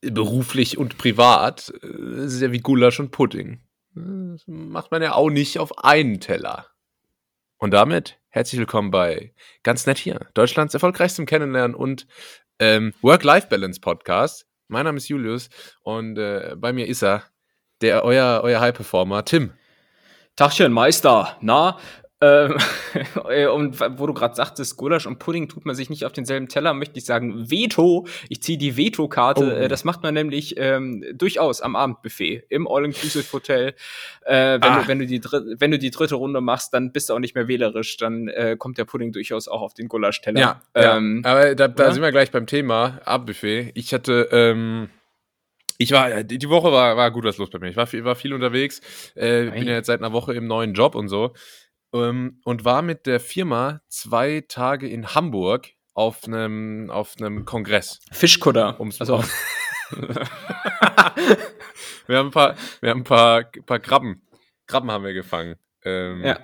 beruflich und privat, äh, das ist ja wie Gulasch und Pudding. Das macht man ja auch nicht auf einen Teller. Und damit herzlich willkommen bei Ganz nett hier, Deutschlands erfolgreichstem Kennenlernen und ähm, Work-Life-Balance-Podcast. Mein Name ist Julius und äh, bei mir ist er, der euer, euer High-Performer, Tim. Tachchen, Meister. Na, und wo du gerade sagtest, Gulasch und Pudding tut man sich nicht auf denselben Teller, möchte ich sagen, Veto. Ich ziehe die Veto-Karte. Oh. Äh, das macht man nämlich ähm, durchaus am Abendbuffet im All-Inclusive-Hotel. Äh, wenn, ah. du, wenn, du die wenn du die dritte Runde machst, dann bist du auch nicht mehr wählerisch. Dann äh, kommt der Pudding durchaus auch auf den Gulasch-Teller. Ja, ähm, ja, aber da, da ja? sind wir gleich beim Thema Abendbuffet. Ich hatte ähm ich war, die Woche war, war gut was los bei mir. Ich war viel, war viel unterwegs. Äh, bin ja jetzt seit einer Woche im neuen Job und so ähm, und war mit der Firma zwei Tage in Hamburg auf einem auf einem Kongress. Fischkutter. Um's also. wir haben ein paar, wir haben ein paar, paar Krabben. Krabben haben wir gefangen. Ähm, ja,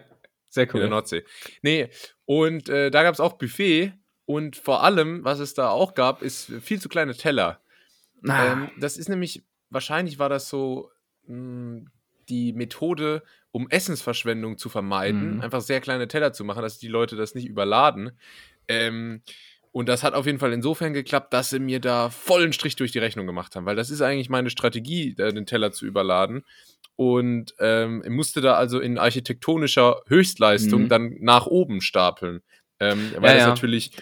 sehr cool. In der Nordsee. Nee, und äh, da gab es auch Buffet und vor allem, was es da auch gab, ist viel zu kleine Teller. Ah. Ähm, das ist nämlich, wahrscheinlich war das so mh, hm, die Methode, um Essensverschwendung zu vermeiden, mhm. einfach sehr kleine Teller zu machen, dass die Leute das nicht überladen. Ähm, und das hat auf jeden Fall insofern geklappt, dass sie mir da vollen Strich durch die Rechnung gemacht haben, weil das ist eigentlich meine Strategie, den Teller zu überladen. Und ähm, musste da also in architektonischer Höchstleistung mhm. dann nach oben stapeln. Ähm, weil ja, das ja. natürlich,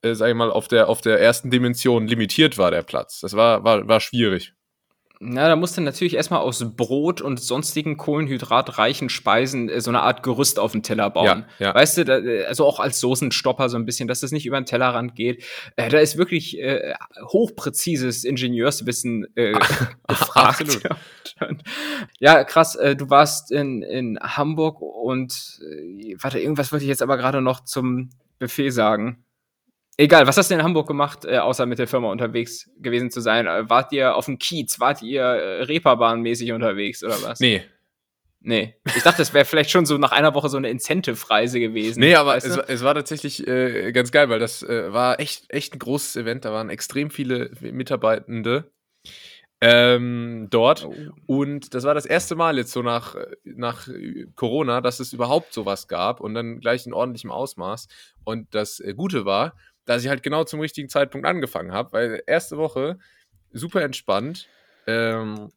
äh, sag ich mal, auf der, auf der ersten Dimension limitiert war, der Platz. Das war, war, war schwierig. Na, da musst du natürlich erstmal aus Brot und sonstigen kohlenhydratreichen Speisen äh, so eine Art Gerüst auf den Teller bauen. Ja, ja. Weißt du, da, äh, also auch als Soßenstopper so ein bisschen, dass das nicht über den Tellerrand geht. Äh, da ist wirklich äh, hochpräzises Ingenieurswissen äh, gefragt. Absolut. ja, krass, äh, du warst in, in Hamburg und äh, warte, irgendwas wollte ich jetzt aber gerade noch zum Buffet sagen. Egal, was hast du in Hamburg gemacht, äh, außer mit der Firma unterwegs gewesen zu sein? Äh, wart ihr auf dem Kiez? Wart ihr äh, Reeperbahn-mäßig unterwegs oder was? Nee. Nee. Ich dachte, es wäre vielleicht schon so nach einer Woche so eine Incentive-Reise gewesen. Nee, aber es, es, war tatsächlich äh, ganz geil, weil das äh, war echt, echt ein großes Event. Da waren extrem viele Mitarbeitende ähm, dort. Oh. Und das war das erste Mal jetzt so nach, nach Corona, dass es überhaupt sowas gab und dann gleich in ordentlichem Ausmaß. Und das äh, Gute war, dass ich halt genau zum richtigen Zeitpunkt angefangen habe, weil erste Woche super entspannt. Ähm,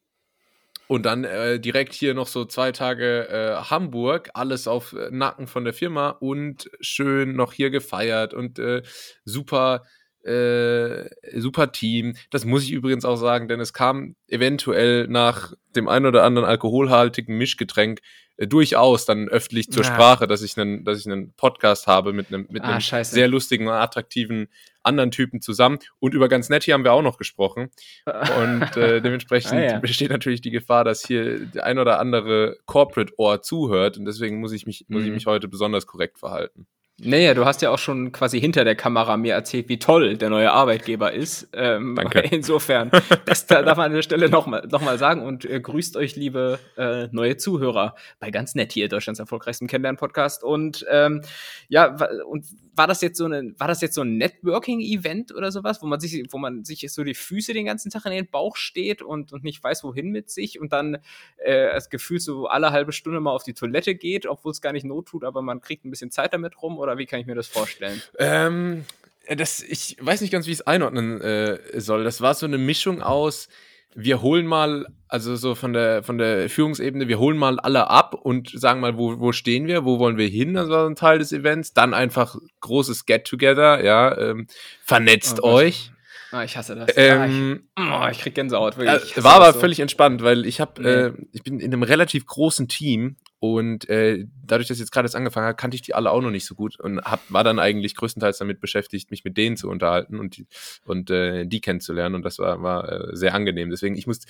und dann äh, direkt hier noch so zwei Tage äh, Hamburg, alles auf äh, Nacken von der Firma und schön noch hier gefeiert und äh, super, äh, super Team. Das muss ich übrigens auch sagen, denn es kam eventuell nach dem ein oder anderen alkoholhaltigen Mischgetränk äh, durchaus dann öffentlich zur ja. Sprache, dass ich einen, dass ich einen Podcast habe mit einem, mit ah, einem sehr lustigen und attraktiven anderen Typen zusammen. Und über ganz nett hier haben wir auch noch gesprochen. Und äh, dementsprechend ah, ja. besteht natürlich die Gefahr, dass hier der ein oder andere Corporate-Ohr zuhört. Und deswegen muss ich mich, muss ich mhm. mich heute besonders korrekt verhalten. Naja, du hast ja auch schon quasi hinter der Kamera mir erzählt, wie toll der neue Arbeitgeber ist. Ähm, Danke. Insofern, das darf man an der Stelle nochmal noch mal sagen und äh, grüßt euch, liebe äh, neue Zuhörer, bei ganz nett hier, Deutschlands erfolgreichsten Kennenlern-Podcast. Und ähm, ja, und war das jetzt so eine, war das jetzt so ein Networking-Event oder sowas, wo man sich, wo man sich so die Füße den ganzen Tag in den Bauch steht und, und nicht weiß, wohin mit sich und dann äh, das Gefühl so alle halbe Stunde mal auf die Toilette geht, obwohl es gar nicht not tut, aber man kriegt ein bisschen Zeit damit rum oder wie kann ich mir das vorstellen? Ähm, das, ich weiß nicht ganz, wie ich es einordnen äh, soll. Das war so eine Mischung aus, wir holen mal, also so von der, von der Führungsebene, wir holen mal alle ab und sagen mal, wo, wo stehen wir, wo wollen wir hin, das war ein Teil des Events. Dann einfach großes Get-Together, ja, ähm, vernetzt oh, euch. Ah, ich hasse das. Ähm, ah, ich, oh, ich krieg Gänsehaut. Wirklich. war aber so. völlig entspannt, weil ich habe, nee. äh, ich bin in einem relativ großen Team und äh, dadurch, dass ich jetzt gerade angefangen habe, kannte ich die alle auch noch nicht so gut und hab, war dann eigentlich größtenteils damit beschäftigt, mich mit denen zu unterhalten und, die, und äh, die kennenzulernen. Und das war, war äh, sehr angenehm. Deswegen, ich muss,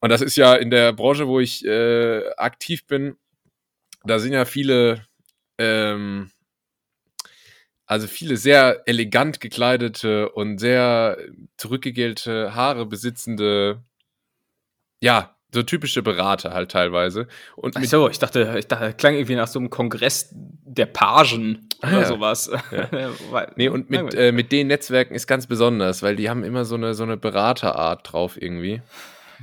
und das ist ja in der Branche, wo ich äh, aktiv bin, da sind ja viele, ähm, also viele sehr elegant gekleidete und sehr zurückgegelte Haare besitzende, ja, so typische Berater halt teilweise. Und Ach so, ich dachte, ich dachte, klang irgendwie nach so einem Kongress der Pagen. ah, oder ja. sowas. Ja. nee, und mit, äh, mit den Netzwerken ist ganz besonders, weil die haben immer so eine, so eine Beraterart drauf irgendwie.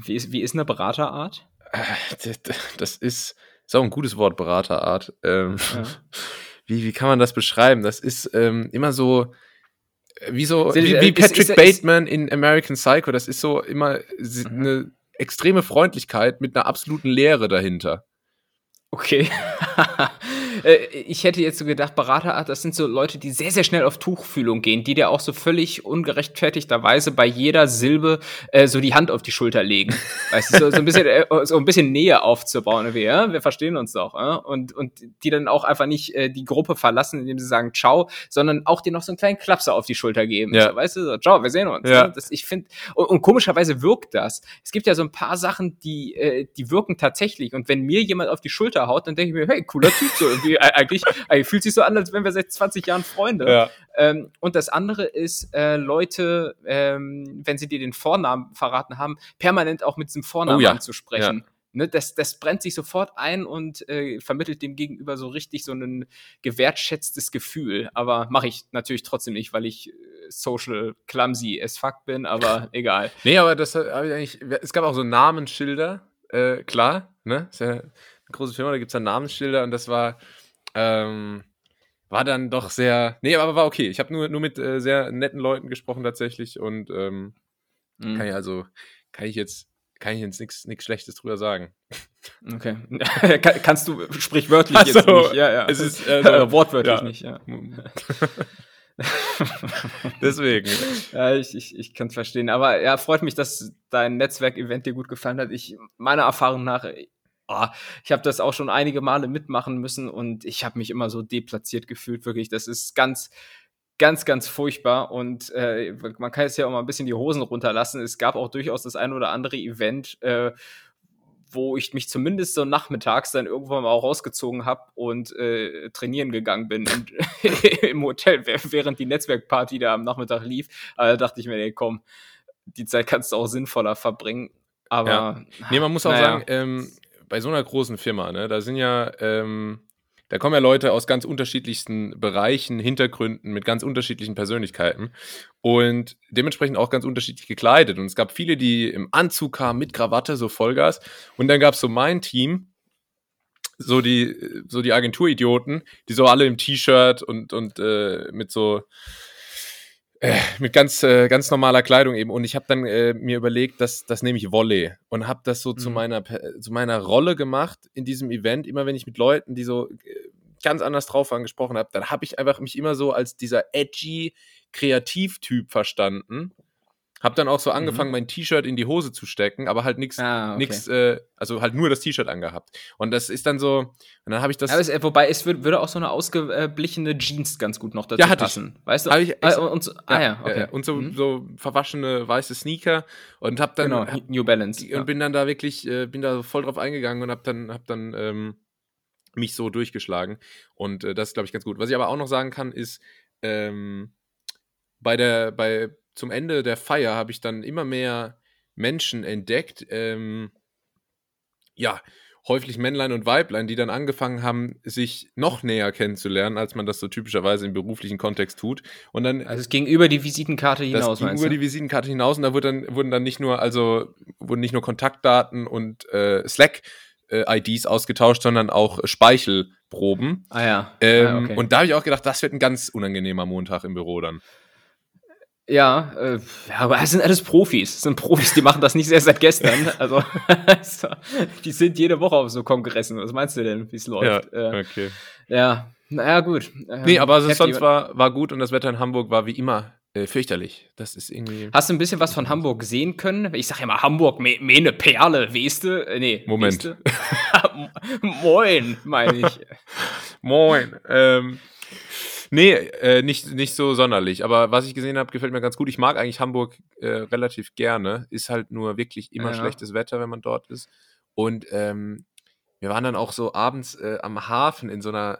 Wie ist, wie ist eine Beraterart? Äh, das ist, ist auch ein gutes Wort, Beraterart. Ähm, ja. wie, wie kann man das beschreiben? Das ist ähm, immer so, wie so, wie, wie Patrick ist, ist, Bateman in American Psycho. Das ist so immer mhm. eine extreme Freundlichkeit mit einer absoluten Leere dahinter. Okay. Äh, ich hätte jetzt so gedacht, Beraterart, das sind so Leute, die sehr, sehr schnell auf Tuchfühlung gehen, die dir auch so völlig ungerechtfertigterweise bei jeder Silbe äh, so die Hand auf die Schulter legen. weißt du, so, so, ein bisschen, äh, so ein bisschen Nähe aufzubauen. Wie, ja? Wir verstehen uns doch. Ja? Und, und die dann auch einfach nicht äh, die Gruppe verlassen, indem sie sagen Ciao, sondern auch dir noch so einen kleinen Klapser auf die Schulter geben. Ja. So, weißt du, so, Ciao, wir sehen uns. Ja. Das, ich finde, und, und, komischerweise wirkt das. Es gibt ja so ein paar Sachen, die, äh, die wirken tatsächlich. Und wenn mir jemand auf die Schulter haut, dann denke ich mir, hey, cooler Typ, so irgendwie irgendwie eigentlich, eigentlich fühlt sich so an, als wären wir seit 20 Jahren Freunde. Ja. Ähm, und das andere ist, äh, Leute, ähm, wenn sie dir den Vornamen verraten haben, permanent auch mit diesem Vornamen oh, ja. anzusprechen. Ja. Ne, das, das brennt sich sofort ein und äh, vermittelt dem Gegenüber so richtig so ein gewertschätztes Gefühl. Aber mache ich natürlich trotzdem nicht, weil ich äh, social clumsy as fuck bin, aber egal. Nee, aber das habe ich eigentlich. Es gab auch so Namensschilder, äh, klar, ne? Ist ja eine große Firma, da gibt es ja Namensschilder und das war ähm, war dann doch sehr. Nee, aber war okay. Ich habe nur, nur mit äh, sehr netten Leuten gesprochen tatsächlich und ähm, mhm. kann ich also, kann ich jetzt, kann ich jetzt nichts Schlechtes drüber sagen. Okay. kann, kannst du sprichwörtlich so, jetzt nicht. Ja, ja. Es ist äh, wortwörtlich ja. nicht, ja. Deswegen. Ja, ich, ich, ich kann es verstehen. Aber ja, freut mich, dass dein Netzwerk-Event dir gut gefallen hat. Ich, meiner Erfahrung nach, oh, ich habe das auch schon einige Male mitmachen müssen und ich habe mich immer so deplatziert gefühlt, wirklich. Das ist ganz, ganz, ganz furchtbar und äh, man kann jetzt ja auch mal ein bisschen die Hosen runterlassen. Es gab auch durchaus das ein oder andere Event, äh, wo ich mich zumindest so nachmittags dann irgendwann mal auch rausgezogen habe und äh, trainieren gegangen bin und im Hotel, während die Netzwerkparty da am Nachmittag lief. Da dachte ich mir, ey, komm, die Zeit kannst du auch sinnvoller verbringen. Aber. Ja. Nee, man muss auch naja. sagen, ähm, bei so einer großen Firma, ne, da sind ja, ähm, da kommen ja Leute aus ganz unterschiedlichsten Bereichen, Hintergründen, mit ganz unterschiedlichen Persönlichkeiten und dementsprechend auch ganz unterschiedlich gekleidet. Und es gab viele, die im Anzug kamen, mit Krawatte, so Vollgas. Und dann gab es so mein Team, so die, so die Agenturidioten, die so alle im T-Shirt und, und äh, mit so äh, mit ganz, äh, ganz normaler Kleidung eben. Und ich habe dann äh, mir überlegt, dass das nehme ich Volley und habe das so mhm. zu, meiner, zu meiner Rolle gemacht in diesem Event. Immer wenn ich mit Leuten, die so äh, ganz anders drauf waren, gesprochen habe, dann habe ich einfach mich immer so als dieser edgy Kreativtyp verstanden hab dann auch so angefangen, mhm. mein T-Shirt in die Hose zu stecken, aber halt nichts, ah, okay. äh, also halt nur das T-Shirt angehabt. Und das ist dann so, und dann habe ich das. Es, wobei es würde, würde auch so eine ausgeblichene Jeans ganz gut noch dazu ja, passen. Ich. Weißt du? Hab ich, ah, und so, ah ja, okay. und so, mhm. so verwaschene weiße Sneaker und hab dann. Genau, hab, New Balance. Und ja. bin dann da wirklich, äh, bin da voll drauf eingegangen und hab dann, hab dann, ähm, mich so durchgeschlagen. Und äh, das ist, glaube ich, ganz gut. Was ich aber auch noch sagen kann, ist, ähm, bei der, bei zum Ende der Feier habe ich dann immer mehr Menschen entdeckt, ähm, ja, häufig Männlein und Weiblein, die dann angefangen haben, sich noch näher kennenzulernen, als man das so typischerweise im beruflichen Kontext tut. Und dann, also es ging über die Visitenkarte hinaus, das ging über die Visitenkarte hinaus und da wurde dann, wurden dann nicht nur, also wurden nicht nur Kontaktdaten und äh, Slack äh, IDs ausgetauscht, sondern auch Speichelproben. Ah ja. Ähm, ah, okay. Und da habe ich auch gedacht, das wird ein ganz unangenehmer Montag im Büro dann. Ja, äh, ja, aber es sind alles Profis. Es sind Profis, die machen das nicht erst seit gestern. Also, die sind jede Woche auf so Kongressen. Was meinst du denn, wie es läuft? Ja, okay. Ja, naja, gut. Ähm, nee, aber also sonst war, war gut und das Wetter in Hamburg war wie immer äh, fürchterlich. Das ist irgendwie. Hast du ein bisschen was von Hamburg sehen können? Ich sag ja mal Hamburg, me, me ne Perle, du? Äh, nee. Moment. Moin, meine ich. Moin. Ähm, Nee, äh, nicht, nicht so sonderlich. Aber was ich gesehen habe, gefällt mir ganz gut. Ich mag eigentlich Hamburg äh, relativ gerne. Ist halt nur wirklich immer ja. schlechtes Wetter, wenn man dort ist. Und ähm, wir waren dann auch so abends äh, am Hafen in so einer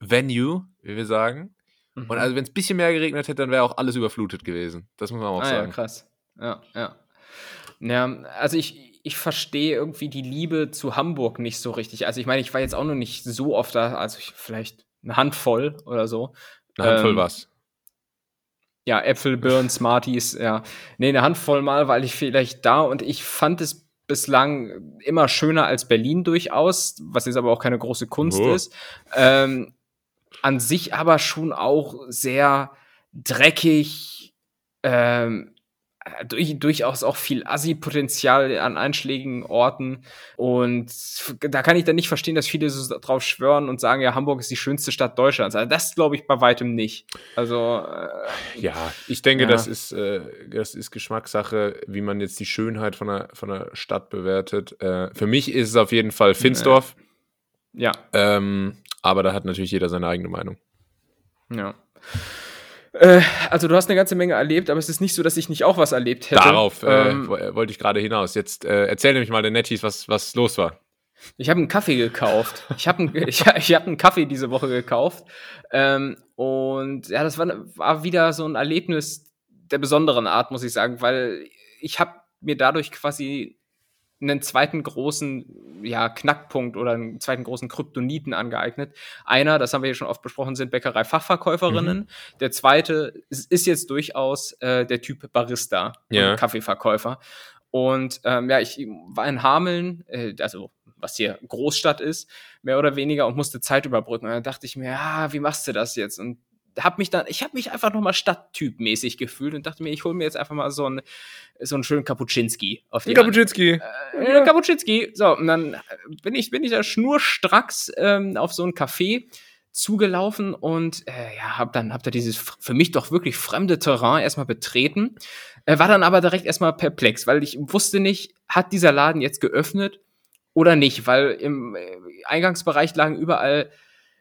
Venue, wie wir sagen. Mhm. Und also, wenn es ein bisschen mehr geregnet hätte, dann wäre auch alles überflutet gewesen. Das muss man auch ah, sagen. Ja, krass. Ja, ja. Ja, also ich, ich verstehe irgendwie die Liebe zu Hamburg nicht so richtig. Also ich meine, ich war jetzt auch noch nicht so oft da, also ich, vielleicht eine Handvoll oder so. Eine Handvoll ähm, was? Ja, Äpfel, Birnen, Smarties, ja. Nee, eine Handvoll mal, weil ich vielleicht da und ich fand es bislang immer schöner als Berlin durchaus, was jetzt aber auch keine große Kunst oh. ist. Ähm, an sich aber schon auch sehr dreckig, ähm, durch, durchaus auch viel Assi-Potenzial an einschlägigen Orten. Und da kann ich dann nicht verstehen, dass viele so drauf schwören und sagen, ja, Hamburg ist die schönste Stadt Deutschlands. Also das glaube ich bei weitem nicht. Also äh, ja, ich denke, ja. das ist äh, das ist Geschmackssache, wie man jetzt die Schönheit von einer von einer Stadt bewertet. Äh, für mich ist es auf jeden Fall Finsdorf. Ja. Ähm, aber da hat natürlich jeder seine eigene Meinung. Ja. Äh, also du hast eine ganze Menge erlebt, aber es ist nicht so, dass ich nicht auch was erlebt hätte. Darauf äh, ähm, äh, wollte ich gerade hinaus. Jetzt äh, erzähl nämlich mal den Netties, was, was los war. Ich habe einen Kaffee gekauft. Ich habe einen, ich, ich hab einen Kaffee diese Woche gekauft. Ähm, und ja, das war, war wieder so ein Erlebnis der besonderen Art, muss ich sagen, weil ich habe mir dadurch quasi einen zweiten großen ja, Knackpunkt oder einen zweiten großen Kryptoniten angeeignet. Einer, das haben wir ja schon oft besprochen, sind Bäckerei-Fachverkäuferinnen. Mhm. Der zweite ist, jetzt durchaus äh, der Typ Barista, ja. Kaffeeverkäufer. Und ähm, ja, ich war in Hameln, äh, also was hier Großstadt ist, mehr oder weniger, und musste Zeit überbrücken. Und da dachte ich mir, ja, wie machst du das jetzt? Und hab mich dann, ich habe mich einfach nochmal Stadttyp-mäßig gefühlt und dachte mir, ich hole mir jetzt einfach mal so einen, so einen schönen Kapuczynski auf die Kapuczynski. Äh, ja. Kapuczynski. So, und dann bin ich, bin ich da schnurstracks ähm, auf so ein Café zugelaufen und äh, ja, hab dann hab da dieses für mich doch wirklich fremde Terrain erstmal betreten, äh, war dann aber direkt erstmal perplex, weil ich wusste nicht, hat dieser Laden jetzt geöffnet oder nicht, weil im äh, Eingangsbereich lagen überall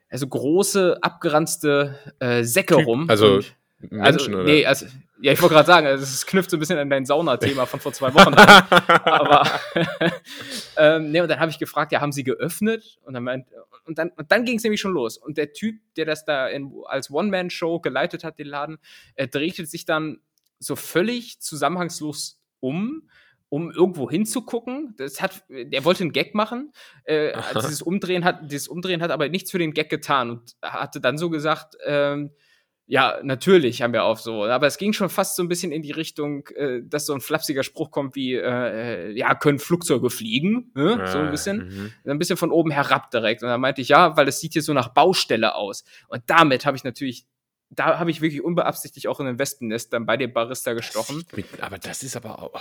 also große, abgeranzte äh, Säcke typ, rum. Also und, Menschen, also, Nee, also, ja, ich wollte gerade sagen, also, es knüpft so ein bisschen an dein Saunathema von vor zwei Wochen an. Aber ähm, nee, und dann habe ich gefragt, ja, haben sie geöffnet? Und dann, meint, und dann, und dann ging es nämlich schon los. Und der Typ, der das da in, als One-Man-Show geleitet hat, den Laden, er drehte sich dann so völlig zusammenhangslos um um irgendwo hinzugucken. Das hat, er wollte einen Gag machen. Äh, dieses Umdrehen hat, dieses Umdrehen hat aber nichts für den Gag getan und hatte dann so gesagt, ähm, ja, natürlich haben wir auf so. Aber es ging schon fast so ein bisschen in die Richtung, äh, dass so ein flapsiger Spruch kommt wie, äh, ja, können Flugzeuge fliegen? Ne? Ja, so ein bisschen. Mhm. Ein bisschen von oben herab direkt. Und dann meinte ich, ja, weil es sieht hier so nach Baustelle aus. Und damit habe ich natürlich da habe ich wirklich unbeabsichtigt auch in ein Wespennest dann bei dem Barista gestochen. aber das ist aber auch. Oh.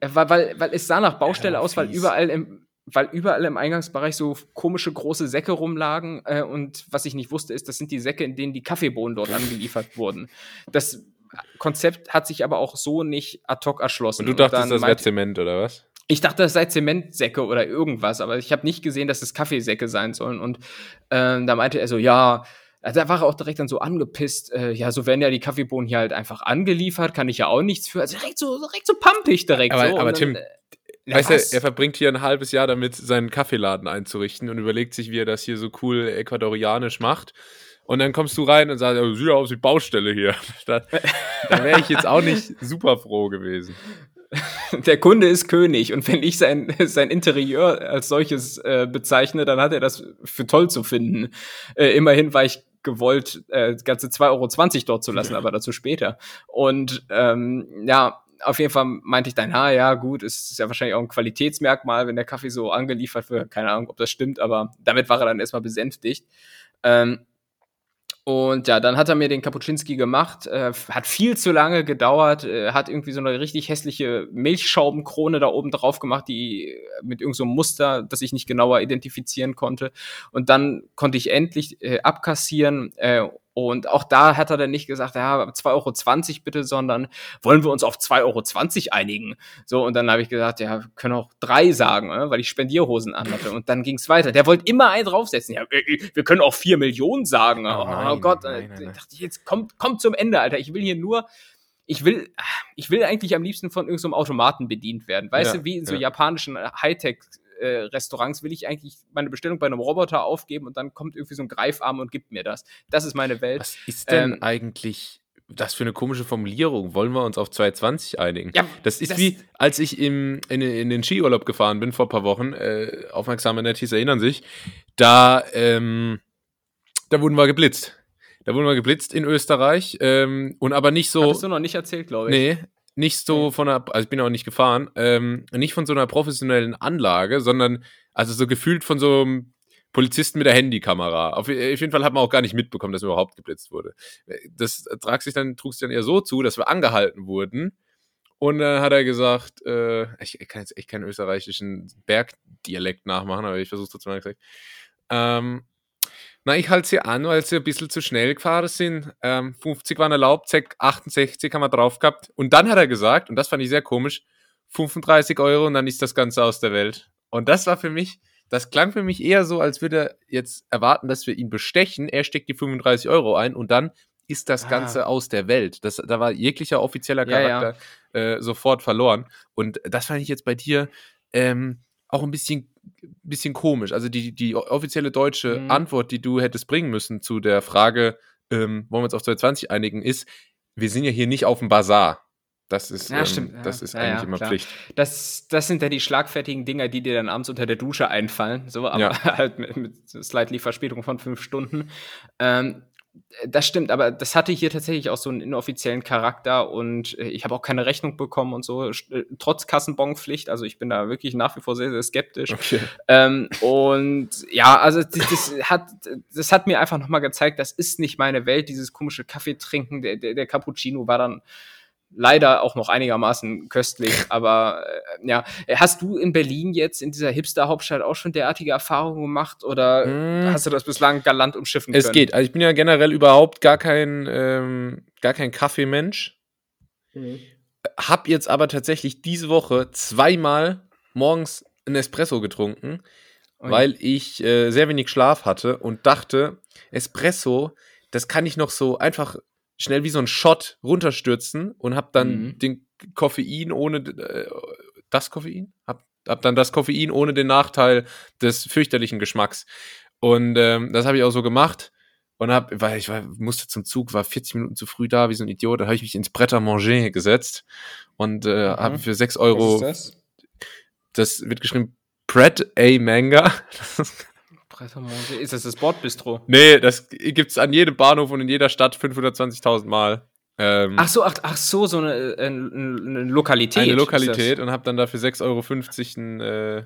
Äh, weil, weil, weil es sah nach Baustelle ja, aus, weil überall im, weil überall im Eingangsbereich so komische große Säcke rumlagen. Äh, und was ich nicht wusste, ist, das sind die Säcke, in denen die Kaffeebohnen dort angeliefert wurden. Das Konzept hat sich aber auch so nicht ad hoc erschlossen. Und du dachtest, und das wäre Zement oder was? Ich dachte, das sei Zementsäcke oder irgendwas, aber ich habe nicht gesehen, dass es Kaffeesäcke sein sollen. Und äh, da meinte er so, ja, also da war er auch direkt dann so angepisst, äh, ja, so werden ja die Kaffeebohnen hier halt einfach angeliefert, kann ich ja auch nichts für. Also direkt so, direkt so pumpig direkt. Aber, so. aber Tim, dann, äh, weißt du, er verbringt hier ein halbes Jahr damit, seinen Kaffeeladen einzurichten und überlegt sich, wie er das hier so cool ecuadorianisch macht. Und dann kommst du rein und sagst, oh, sieht aus wie Baustelle hier. da, da wäre ich jetzt auch nicht super froh gewesen. Der Kunde ist König und wenn ich sein, sein Interieur als solches äh, bezeichne, dann hat er das für toll zu finden. Äh, immerhin war ich gewollt, äh, ganze 2,20 Euro dort zu lassen, aber dazu später. Und ähm, ja, auf jeden Fall meinte ich dann, ha, ja, gut, es ist ja wahrscheinlich auch ein Qualitätsmerkmal, wenn der Kaffee so angeliefert wird. Keine Ahnung, ob das stimmt, aber damit war er dann erstmal besänftigt. Ähm, und ja, dann hat er mir den Kapuczynski gemacht, äh, hat viel zu lange gedauert, äh, hat irgendwie so eine richtig hässliche Milchschaubenkrone da oben drauf gemacht, die äh, mit irgendeinem so Muster, das ich nicht genauer identifizieren konnte. Und dann konnte ich endlich äh, abkassieren äh, und auch da hat er dann nicht gesagt, ja, 2,20 Euro bitte, sondern wollen wir uns auf 2,20 Euro einigen? So, und dann habe ich gesagt, ja, wir können auch drei sagen, ne, weil ich Spendierhosen anhatte. Und dann ging es weiter. Der wollte immer einen draufsetzen. Ja, wir können auch 4 Millionen sagen. Oh, oh nein, Gott, nein, nein, nein. dachte ich, jetzt kommt, kommt zum Ende, Alter. Ich will hier nur ich will, ich will eigentlich am liebsten von irgendeinem so Automaten bedient werden. Weißt ja, du, wie in so ja. japanischen Hightech äh, Restaurants will ich eigentlich meine Bestellung bei einem Roboter aufgeben und dann kommt irgendwie so ein Greifarm und gibt mir das. Das ist meine Welt. Was ist denn ähm, eigentlich das für eine komische Formulierung? Wollen wir uns auf 220 einigen? Ja, das ist das wie, als ich im, in, in, den Skiurlaub gefahren bin vor ein paar Wochen, äh, aufmerksame Netties erinnern sich, da ähm, da wurden wir geblitzt. Da wurden wir geblitzt in Österreich ähm, und aber nicht so. Hast du noch nicht erzählt, glaube ich. Nee, nicht so von einer, also ich bin auch nicht gefahren, ähm, nicht von so einer professionellen Anlage, sondern also so gefühlt von so einem Polizisten mit der Handykamera. Auf, auf jeden Fall hat man auch gar nicht mitbekommen, dass überhaupt geblitzt wurde. Das trug sich dann, trug sich dann eher so zu, dass wir angehalten wurden. Und dann hat er gesagt, äh, ich, ich kann jetzt echt keinen österreichischen Bergdialekt nachmachen, aber ich versuche es trotzdem mal gesagt. Ähm, na, ich halte sie an, weil sie ein bisschen zu schnell gefahren sind. Ähm, 50 waren erlaubt, 68 haben wir drauf gehabt. Und dann hat er gesagt, und das fand ich sehr komisch, 35 Euro und dann ist das Ganze aus der Welt. Und das war für mich, das klang für mich eher so, als würde er jetzt erwarten, dass wir ihn bestechen. Er steckt die 35 Euro ein und dann ist das ah. Ganze aus der Welt. Das, da war jeglicher offizieller Charakter ja, ja. Äh, sofort verloren. Und das fand ich jetzt bei dir ähm, auch ein bisschen bisschen komisch. Also die, die offizielle deutsche mhm. Antwort, die du hättest bringen müssen zu der Frage, ähm, wollen wir uns auf 2020 einigen, ist, wir sind ja hier nicht auf dem Bazar. Das ist, ja, ähm, das ist ja, eigentlich immer klar. Pflicht. Das, das sind ja die schlagfertigen Dinger, die dir dann abends unter der Dusche einfallen. So, aber halt mit, mit slightly Verspätung von fünf Stunden. Ähm, das stimmt, aber das hatte hier tatsächlich auch so einen inoffiziellen Charakter und äh, ich habe auch keine Rechnung bekommen und so, äh, trotz Kassenbonpflicht. Also ich bin da wirklich nach wie vor sehr, sehr skeptisch. Okay. Ähm, und ja, also das, das, hat, das hat mir einfach nochmal gezeigt, das ist nicht meine Welt, dieses komische Kaffeetrinken. Der, der, der Cappuccino war dann leider auch noch einigermaßen köstlich. Aber äh, ja, hast du in Berlin jetzt in dieser Hipster-Hauptstadt auch schon derartige Erfahrungen gemacht oder hm. hast du das bislang galant umschiffen können? Es geht. Also ich bin ja generell überhaupt gar kein, ähm, gar kein Kaffeemensch. Mhm. Hab jetzt aber tatsächlich diese Woche zweimal morgens ein Espresso getrunken, oh weil ich äh, sehr wenig Schlaf hatte und dachte, Espresso, das kann ich noch so einfach schnell wie so ein Shot runterstürzen und hab dann mhm. den Koffein ohne äh, das Koffein? Hab, hab dann das Koffein ohne den Nachteil des fürchterlichen Geschmacks. Und ähm, das habe ich auch so gemacht. Und hab, weil ich war, musste zum Zug, war 40 Minuten zu früh da, wie so ein Idiot, da habe ich mich ins à manger gesetzt und äh, mhm. habe für 6 Euro. Was ist das? das wird geschrieben Pret a Manga. Ist das das Bordbistro? Nee, das gibt's an jedem Bahnhof und in jeder Stadt 520.000 Mal. Ähm, ach so, ach, ach so, so eine, äh, eine, eine Lokalität. Eine Lokalität und hab dann dafür 6,50 Euro ein, äh,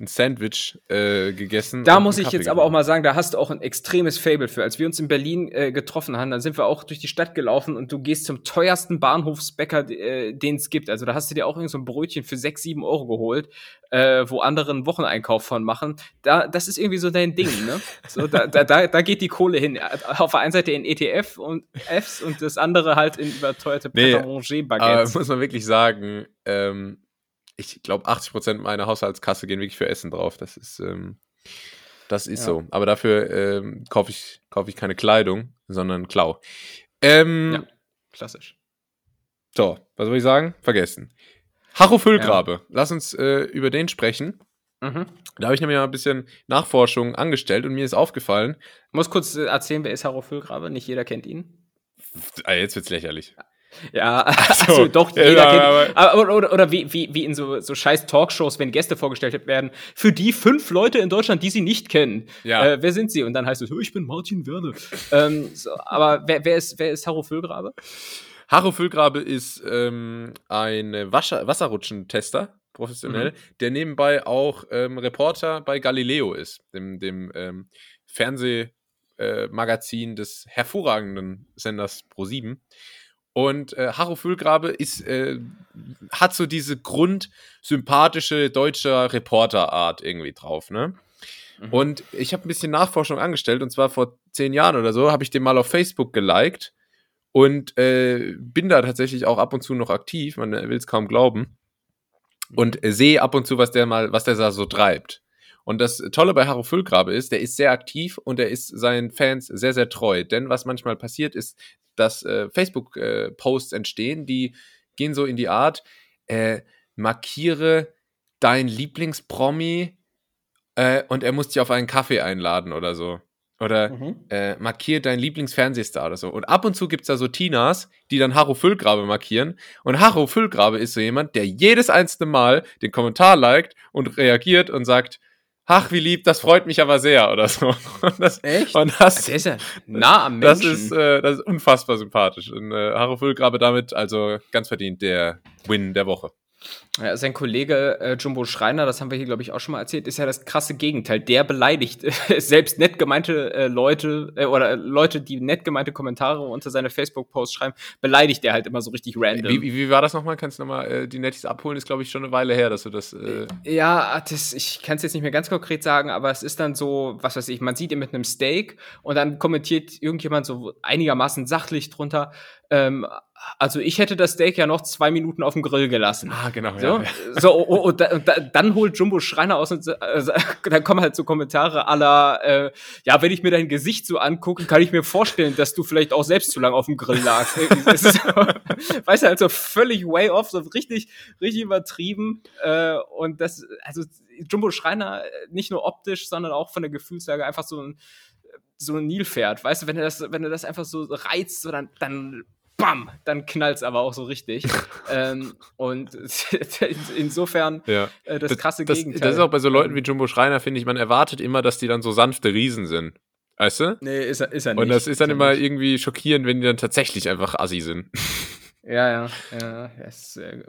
ein Sandwich äh, gegessen. Da muss ich Kaffee jetzt aber auch mal sagen, da hast du auch ein extremes Fable für. Als wir uns in Berlin äh, getroffen haben, dann sind wir auch durch die Stadt gelaufen und du gehst zum teuersten Bahnhofsbäcker, äh, den es gibt. Also da hast du dir auch irgend so ein Brötchen für 6, 7 Euro geholt, äh, wo andere einen Wocheneinkauf von machen. Da, das ist irgendwie so dein Ding, ne? So, da, da, da, da geht die Kohle hin. Auf der einen Seite in ETF und Fs und das andere halt in überteuerte nee, Baguettes. Aber muss man wirklich sagen, ähm, ich glaube, 80 Prozent meiner Haushaltskasse gehen wirklich für Essen drauf. Das ist, ähm, das ist ja. so. Aber dafür ähm, kaufe ich, kauf ich keine Kleidung, sondern Klau. Ähm, ja, klassisch. So, was soll ich sagen? Vergessen. Hacho Füllgrabe. Ja. Lass uns äh, über den sprechen. Mhm. Da habe ich nämlich mal ein bisschen Nachforschung angestellt und mir ist aufgefallen. Ich muss kurz äh, erzählen, wer ist Haro Füllgrabe? Nicht jeder kennt ihn. Ah, jetzt wird's lächerlich. Ja, so, also doch, jeder ja, kennt. Aber, aber, oder, oder wie, wie, wie in so, so scheiß Talkshows, wenn Gäste vorgestellt werden, für die fünf Leute in Deutschland, die sie nicht kennen. Ja. Äh, wer sind sie? Und dann heißt es, oh, ich bin Martin Werde. ähm, so, aber wer, wer, ist, wer ist Harro Füllgrabe? Harro Füllgrabe ist ähm, ein Wasser, Wasserrutschentester, professionell, mhm. der nebenbei auch ähm, Reporter bei Galileo ist, dem, dem ähm, Fernsehmagazin äh, des hervorragenden Senders Pro7. Und äh, Harro Füllgrabe ist, äh, hat so diese grundsympathische deutsche Reporterart irgendwie drauf, ne? Mhm. Und ich habe ein bisschen Nachforschung angestellt und zwar vor zehn Jahren oder so habe ich den mal auf Facebook geliked und äh, bin da tatsächlich auch ab und zu noch aktiv, man will es kaum glauben. Und äh, sehe ab und zu, was der mal, was der da so treibt. Und das Tolle bei Harro Füllgrabe ist, der ist sehr aktiv und er ist seinen Fans sehr, sehr treu. Denn was manchmal passiert ist, dass äh, Facebook-Posts äh, entstehen, die gehen so in die Art, äh, markiere dein Lieblingspromi äh, und er muss dich auf einen Kaffee einladen oder so. Oder mhm. äh, markiere deinen Lieblingsfernsehstar oder so. Und ab und zu gibt es da so Tinas, die dann Harro Füllgrabe markieren. Und Harro Füllgrabe ist so jemand, der jedes einzelne Mal den Kommentar liked und reagiert und sagt, ach, wie lieb, das freut mich aber sehr oder so. Und das, Echt? Und das, der ist ja nah am Menschen. Das ist, äh, das ist unfassbar sympathisch. Und äh, Haro Füllgrabe damit also ganz verdient der Win der Woche. Ja, sein Kollege äh, Jumbo Schreiner, das haben wir hier, glaube ich, auch schon mal erzählt, ist ja das krasse Gegenteil. Der beleidigt äh, selbst nett gemeinte äh, Leute äh, oder Leute, die nett gemeinte Kommentare unter seine Facebook-Posts schreiben, beleidigt er halt immer so richtig random. Wie, wie, wie war das nochmal? Kannst du nochmal äh, die Nettis abholen? Ist, glaube ich, schon eine Weile her, dass du das. Äh ja, das, ich kann es jetzt nicht mehr ganz konkret sagen, aber es ist dann so, was weiß ich, man sieht ihn mit einem Steak und dann kommentiert irgendjemand so einigermaßen sachlich drunter, ähm, also ich hätte das Steak ja noch zwei Minuten auf dem Grill gelassen. Ah, genau. So, ja, ja. so und, und, da, da, dann holt Jumbo Schreiner aus und äh, dann kommen halt so Kommentare aller, äh, ja, wenn ich mir dein Gesicht so angucke, kann ich mir vorstellen, dass du vielleicht auch selbst zu lange auf dem Grill lagst. so, weißt du, also völlig way off, so richtig, richtig übertrieben. Äh, und das, also Jumbo Schreiner nicht nur optisch, sondern auch von der Gefühlslage einfach so ein so ein Nilpferd, weißt du, wenn er das, wenn er das einfach so reizt, so dann, dann bam, dann knallt es aber auch so richtig. ähm, und insofern ja. äh, das krasse das, Gegenteil. Das ist auch bei so Leuten wie Jumbo Schreiner, finde ich, man erwartet immer, dass die dann so sanfte Riesen sind. Weißt du? Nee, ist er, ist er nicht. Und das ist dann ist immer nicht. irgendwie schockierend, wenn die dann tatsächlich einfach assi sind. Ja, ja, ja. Ist, äh,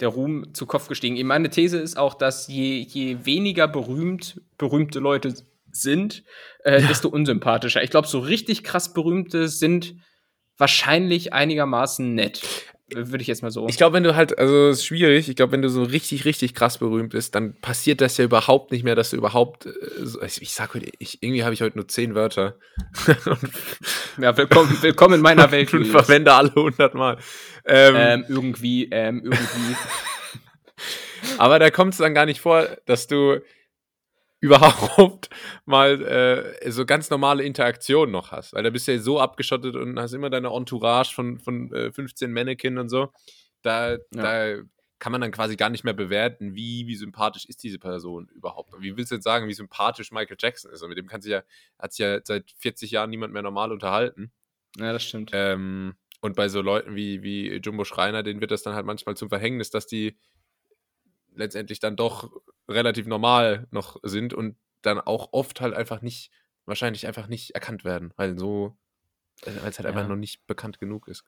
der Ruhm zu Kopf gestiegen. Meine These ist auch, dass je, je weniger berühmt berühmte Leute sind, äh, ja. desto unsympathischer. Ich glaube, so richtig krass berühmte sind wahrscheinlich einigermaßen nett. Würde ich jetzt mal so. Ich glaube, wenn du halt, also es ist schwierig, ich glaube, wenn du so richtig, richtig krass berühmt bist, dann passiert das ja überhaupt nicht mehr, dass du überhaupt, äh, ich, ich sag heute, ich, irgendwie habe ich heute nur zehn Wörter. ja, willkommen, willkommen in meiner Welt. Und verwende alle hundertmal. Ähm, ähm, irgendwie, ähm, irgendwie. Aber da kommt es dann gar nicht vor, dass du überhaupt mal äh, so ganz normale Interaktion noch hast. Weil da bist du ja so abgeschottet und hast immer deine Entourage von, von äh, 15 Mannequin und so. Da, ja. da kann man dann quasi gar nicht mehr bewerten, wie, wie sympathisch ist diese Person überhaupt. Und wie willst du jetzt sagen, wie sympathisch Michael Jackson ist? Und mit dem kann sich ja, hat sich ja seit 40 Jahren niemand mehr normal unterhalten. Ja, das stimmt. Ähm, und bei so Leuten wie, wie Jumbo Schreiner, denen wird das dann halt manchmal zum Verhängnis, dass die letztendlich dann doch relativ normal noch sind und dann auch oft halt einfach nicht, wahrscheinlich einfach nicht erkannt werden, weil so, weil es halt ja. einfach noch nicht bekannt genug ist.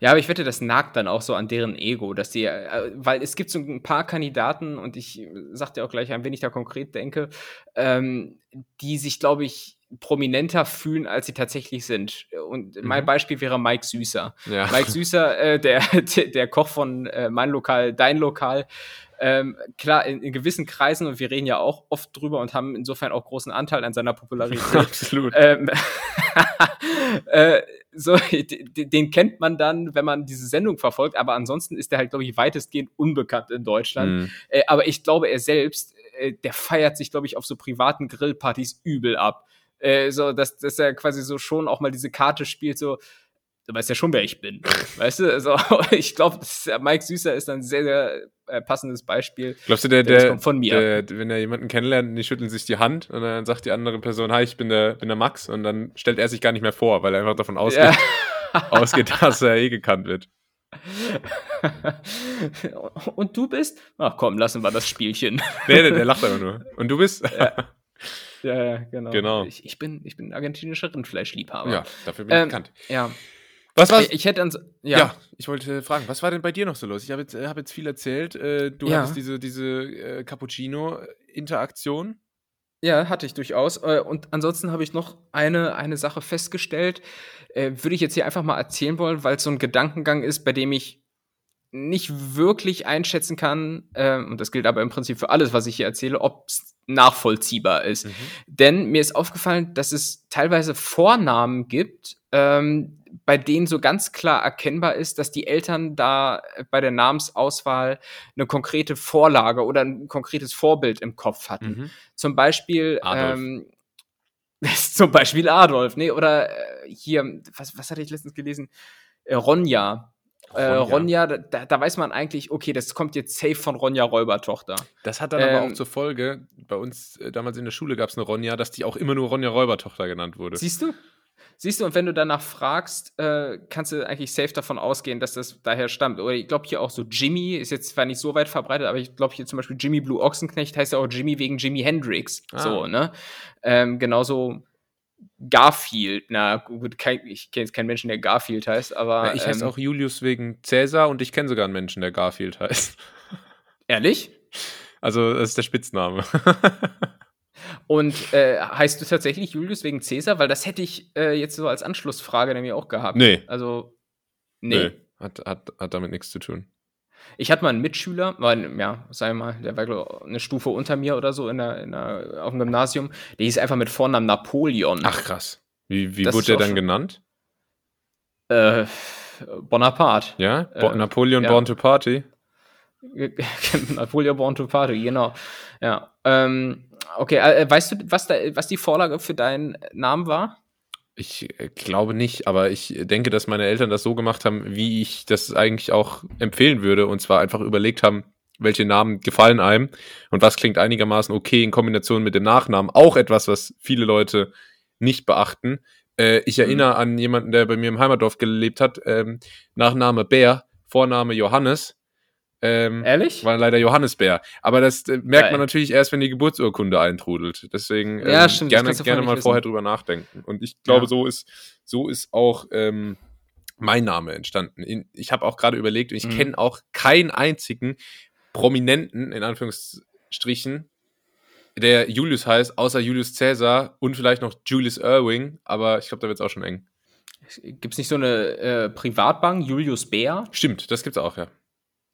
Ja, aber ich wette, das nagt dann auch so an deren Ego, dass die, äh, weil es gibt so ein paar Kandidaten und ich sag dir auch gleich, an wen ich da konkret denke, ähm, die sich, glaube ich, prominenter fühlen, als sie tatsächlich sind. Und mhm. mein Beispiel wäre Mike Süßer. Ja. Mike Süßer, äh, der, der Koch von äh, Mein Lokal, Dein Lokal, ähm, klar, in, in, gewissen Kreisen, und wir reden ja auch oft drüber und haben insofern auch großen Anteil an seiner Popularität. Absolut. Ähm, äh, so, den kennt man dann, wenn man diese Sendung verfolgt, aber ansonsten ist der halt, glaube ich, weitestgehend unbekannt in Deutschland. Mhm. Äh, aber ich glaube, er selbst, äh, der feiert sich, glaube ich, auf so privaten Grillpartys übel ab. Äh, so, dass, dass er quasi so schon auch mal diese Karte spielt, so, du weißt ja schon, wer ich bin. Weißt du? Also, ich glaube, Mike Süßer ist ein sehr, sehr äh, passendes Beispiel. Glaubst du, der, der, kommt von mir. Der, wenn er jemanden kennenlernt, die schütteln sich die Hand und dann sagt die andere Person, hi, ich bin der, bin der Max und dann stellt er sich gar nicht mehr vor, weil er einfach davon ausgeht, ja. ausgeht dass er eh gekannt wird. und du bist? Ach komm, lassen wir das Spielchen. nee, der, der lacht aber nur. Und du bist? ja. Ja, genau. genau. Ich, ich, bin, ich bin argentinischer Rindfleischliebhaber. Ja, dafür bin ich ähm, bekannt. Ja. Was war? Ich hätte dann so, ja. ja. ich wollte fragen, was war denn bei dir noch so los? Ich habe jetzt, hab jetzt viel erzählt. Äh, du ja. hattest diese, diese äh, Cappuccino-Interaktion. Ja, hatte ich durchaus. Äh, und ansonsten habe ich noch eine, eine Sache festgestellt. Äh, würde ich jetzt hier einfach mal erzählen wollen, weil es so ein Gedankengang ist, bei dem ich nicht wirklich einschätzen kann, äh, und das gilt aber im Prinzip für alles, was ich hier erzähle, ob es nachvollziehbar ist. Mhm. Denn mir ist aufgefallen, dass es teilweise Vornamen gibt, ähm, bei denen so ganz klar erkennbar ist, dass die Eltern da bei der Namensauswahl eine konkrete Vorlage oder ein konkretes Vorbild im Kopf hatten. Mhm. Zum Beispiel ähm, zum Beispiel Adolf, nee, oder äh, hier, was, was hatte ich letztens gelesen? Äh, Ronja. Ronja, äh, Ronja da, da, weiß man eigentlich, okay, das kommt jetzt safe von Ronja Räubertochter. Das hat dann ähm, aber auch zur Folge, bei uns äh, damals in der Schule gab es eine Ronja, dass die auch immer nur Ronja Räubertochter genannt wurde. Siehst du? Siehst du, und wenn du danach fragst, äh, kannst du eigentlich safe davon ausgehen, dass das daher stammt. Oder ich glaube hier auch so Jimmy, ist jetzt zwar nicht so weit verbreitet, aber ich glaube hier zum Beispiel Jimmy Blue Ochsenknecht heißt ja auch Jimmy wegen Jimi Hendrix. Ah. So, ne? Ähm, genauso Garfield. Na gut, kein, ich kenne jetzt keinen Menschen, der Garfield heißt, aber. Ja, ich heiße ähm, auch Julius wegen Cäsar und ich kenne sogar einen Menschen, der Garfield heißt. Ehrlich? Also, das ist der Spitzname. Und äh, heißt du tatsächlich Julius wegen Cäsar? Weil das hätte ich äh, jetzt so als Anschlussfrage nämlich auch gehabt. Nee. Also, nee. nee. Hat, hat, hat damit nichts zu tun. Ich hatte mal einen Mitschüler, war, ja, wir mal, der war glaub, eine Stufe unter mir oder so in der, in der, auf dem Gymnasium. Der hieß einfach mit Vornamen Napoleon. Ach krass. Wie, wie wurde der dann genannt? Äh, Bonaparte. Ja? Bo äh, Napoleon ja. Born to Party? Napoleon Born to Party, genau. Ja. Ähm, okay, äh, weißt du, was, da, was die Vorlage für deinen Namen war? Ich äh, glaube nicht, aber ich denke, dass meine Eltern das so gemacht haben, wie ich das eigentlich auch empfehlen würde. Und zwar einfach überlegt haben, welche Namen gefallen einem und was klingt einigermaßen okay in Kombination mit dem Nachnamen. Auch etwas, was viele Leute nicht beachten. Äh, ich mhm. erinnere mhm. an jemanden, der bei mir im Heimatdorf gelebt hat. Ähm, Nachname Bär, Vorname Johannes. Ähm, Ehrlich? War leider Johannisbär. Aber das äh, merkt Geil. man natürlich erst, wenn die Geburtsurkunde eintrudelt. Deswegen ähm, ja, stimmt, gerne, gerne mal wissen. vorher drüber nachdenken. Und ich glaube, ja. so ist, so ist auch ähm, mein Name entstanden. Ich habe auch gerade überlegt, und ich mhm. kenne auch keinen einzigen Prominenten, in Anführungsstrichen, der Julius heißt, außer Julius Caesar und vielleicht noch Julius Irving, aber ich glaube, da wird es auch schon eng. Gibt es nicht so eine äh, Privatbank, Julius Bär? Stimmt, das gibt es auch, ja.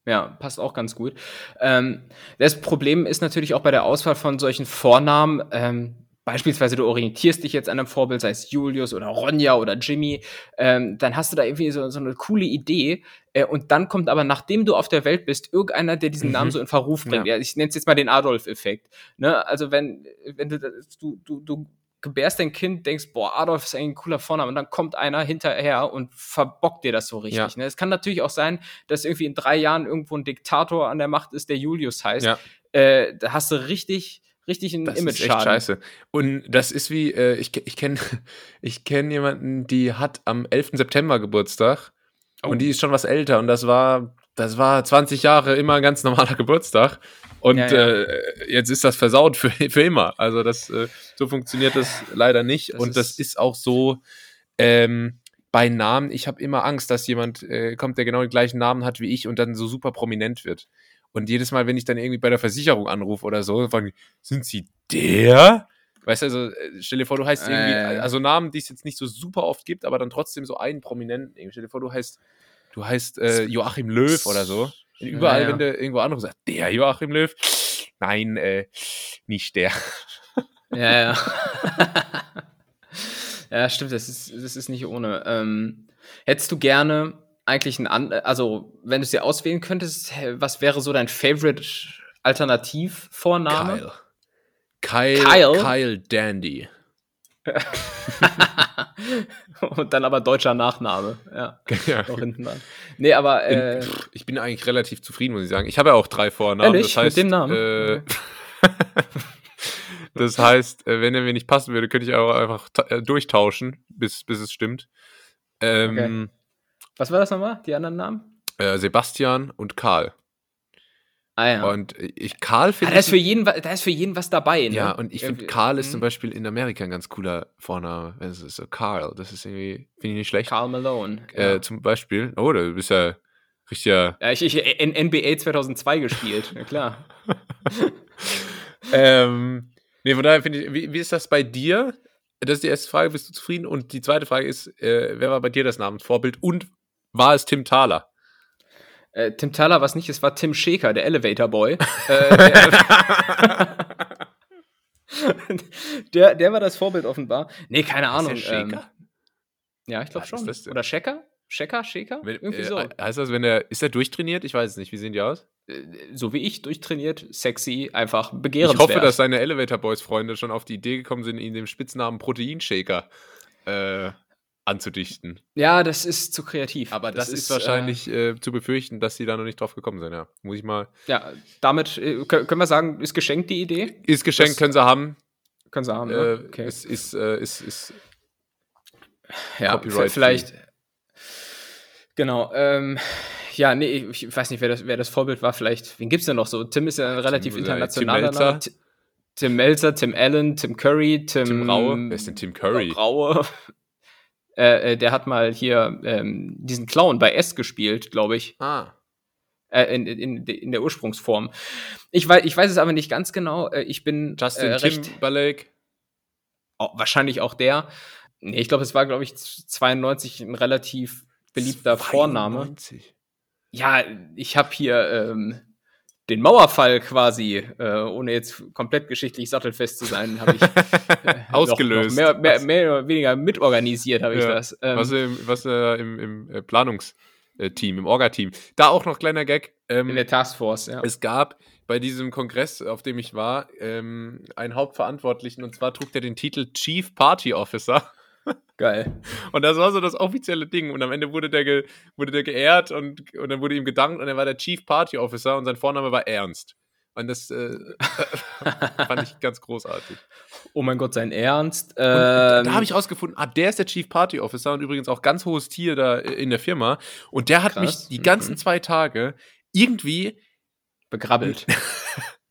Ja, passt auch ganz gut. Ähm, das Problem ist natürlich auch bei der Auswahl von solchen Vornamen, ähm, beispielsweise du orientierst dich jetzt an einem Vorbild, sei es Julius oder Ronja oder Jimmy, ähm, dann hast du da irgendwie so, so eine coole Idee äh, und dann kommt aber, nachdem du auf der Welt bist, irgendeiner, der diesen mhm. Namen so in Verruf bringt. Ja. ja ich nenne es jetzt mal den Adolf-Effekt. Ne? Also wenn, wenn du, du, du, du gebärst dein Kind, denkst, boah, Adolf ist eigentlich ein cooler Vorname, und dann kommt einer hinterher und verbockt dir das so richtig. Ja. Ne? Es kann natürlich auch sein, dass irgendwie in drei Jahren irgendwo ein Diktator an der Macht ist, der Julius heißt. Ja. Äh, da hast du richtig, richtig einen Image. Das ist echt scheiße. Und das ist wie, äh, ich, ich kenne ich kenn jemanden, die hat am 11. September Geburtstag oh. und die ist schon was älter und das war, das war 20 Jahre immer ein ganz normaler Geburtstag. Und ja, ja. Äh, jetzt ist das versaut für, für immer. Also das, äh, so funktioniert das leider nicht. Das und das ist auch so ähm, bei Namen. Ich habe immer Angst, dass jemand äh, kommt, der genau den gleichen Namen hat wie ich und dann so super prominent wird. Und jedes Mal, wenn ich dann irgendwie bei der Versicherung anrufe oder so, fragen die, sind Sie der? Weißt du, also äh, stell dir vor, du heißt irgendwie, also Namen, die es jetzt nicht so super oft gibt, aber dann trotzdem so einen Prominenten. Stell dir vor, du heißt, du heißt äh, Joachim Löw oder so. Überall, ja, ja. wenn du irgendwo anderes sagst, der Joachim Löw, nein, äh, nicht der. Ja, ja. ja, stimmt, das ist, das ist nicht ohne. Ähm, hättest du gerne eigentlich ein, an also wenn du sie auswählen könntest, was wäre so dein Favorite Alternativ-Vorname? Kyle. Kyle. Kyle, Kyle Dandy. und dann aber deutscher Nachname. Ja. ja. Noch hinten dran. Nee, aber. Äh, ich bin eigentlich relativ zufrieden, muss ich sagen. Ich habe ja auch drei Vornamen. Ehrlich? Das heißt, Mit dem Namen? Äh, das heißt, äh, wenn er mir nicht passen würde, könnte ich auch einfach äh, durchtauschen, bis, bis es stimmt. Ähm, okay. Was war das nochmal? Die anderen Namen? Äh, Sebastian und Karl. Ah, ja. Und ich, Karl finde ah, da, ist für jeden, da ist für jeden was dabei, ne? Ja, und ich finde, Karl ist zum mhm. Beispiel in Amerika ein ganz cooler Vorname. Das ist so Karl, das ist irgendwie, finde ich nicht schlecht. Karl Malone. Äh, ja. Zum Beispiel. Oh, du bist ja richtiger. Ja, ich, ich in NBA 2002 gespielt, ja klar. ähm, nee, von daher finde ich, wie, wie ist das bei dir? Das ist die erste Frage, bist du zufrieden? Und die zweite Frage ist, äh, wer war bei dir das Namensvorbild und war es Tim Thaler? Äh, Tim Thaler war es nicht, es war Tim Shaker, der Elevator Boy. äh, der, der, der, war das Vorbild offenbar. Nee, keine Ahnung. Ist der Shaker? Ähm, ja, ich glaube schon. Oder Shaker? Shaker, Shaker? Irgendwie äh, so. Heißt das, wenn er, ist er durchtrainiert? Ich weiß es nicht. Wie sehen die aus? Äh, so wie ich, durchtrainiert, sexy, einfach begehrenswert. Ich hoffe, dass seine Elevator Boys Freunde schon auf die Idee gekommen sind, ihn dem Spitznamen Proteinshaker äh, anzudichten. Ja, das ist zu kreativ. Aber das, das ist, ist, wahrscheinlich äh, äh, zu befürchten, dass sie da noch nicht drauf gekommen sind, ja. Muss ich mal. Ja, damit äh, können wir sagen, ist geschenkt die Idee? Ist geschenkt, das können sie haben. Können sie haben, ne? Äh, okay. Ist, ist, äh, ist, ist Ja, vielleicht. Genau. Ähm, ja, nee, ich weiß nicht, wer das, wer das Vorbild war. Vielleicht, wen gibt es denn noch so? Tim ist ja relativ Tim, internationaler Tim Melzer. Tim Melzer, Tim Allen, Tim Curry, Tim, Tim Raue. Wer ist denn Tim Curry? Raue. Äh, äh, der hat mal hier ähm, diesen Clown bei S gespielt, glaube ich. Ah. Äh, in, in, in der Ursprungsform. Ich weiß, ich weiß es aber nicht ganz genau. Äh, ich bin Justin äh, recht, Timberlake. Oh, wahrscheinlich auch der. Nee, ich glaube, es war, glaube ich, 92 ein relativ beliebter 92. Vorname. Ja, ich habe hier ähm, den Mauerfall quasi, äh, ohne jetzt komplett geschichtlich sattelfest zu sein, habe ich äh, ausgelöst. Noch, noch mehr, mehr, mehr, oder weniger mitorganisiert, habe ja. ich das. Ähm, was im, was, äh, im, im äh, Planungsteam, im Orga-Team. Da auch noch kleiner Gag. Ähm, In der Taskforce, ja. Es gab bei diesem Kongress, auf dem ich war, ähm, einen Hauptverantwortlichen und zwar trug der den Titel Chief Party Officer. Geil. Und das war so das offizielle Ding. Und am Ende wurde der, ge, wurde der geehrt und, und dann wurde ihm gedankt und er war der Chief Party Officer und sein Vorname war Ernst. Und das äh, fand ich ganz großartig. Oh mein Gott, sein Ernst. Ähm, da, habe ich rausgefunden, ah, der ist der Chief Party Officer und übrigens auch ganz hohes Tier da in der Firma. Und der hat krass. mich die ganzen mhm. zwei Tage irgendwie begrabbelt.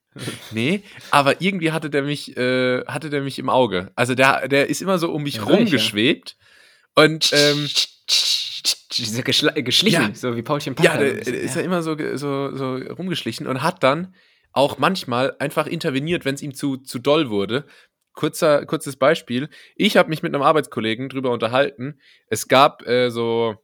nee, aber irgendwie hatte der mich, äh, hatte der mich im Auge. Also der, der ist immer so um mich ja, rumgeschwebt. Ja. Und ähm, geschlichen, ja, so wie Paulchen Packer. Ja, der, der ist ja immer so, so, so rumgeschlichen und hat dann auch manchmal einfach interveniert, wenn es ihm zu, zu doll wurde. Kurzer, kurzes Beispiel. Ich habe mich mit einem Arbeitskollegen drüber unterhalten. Es gab äh, so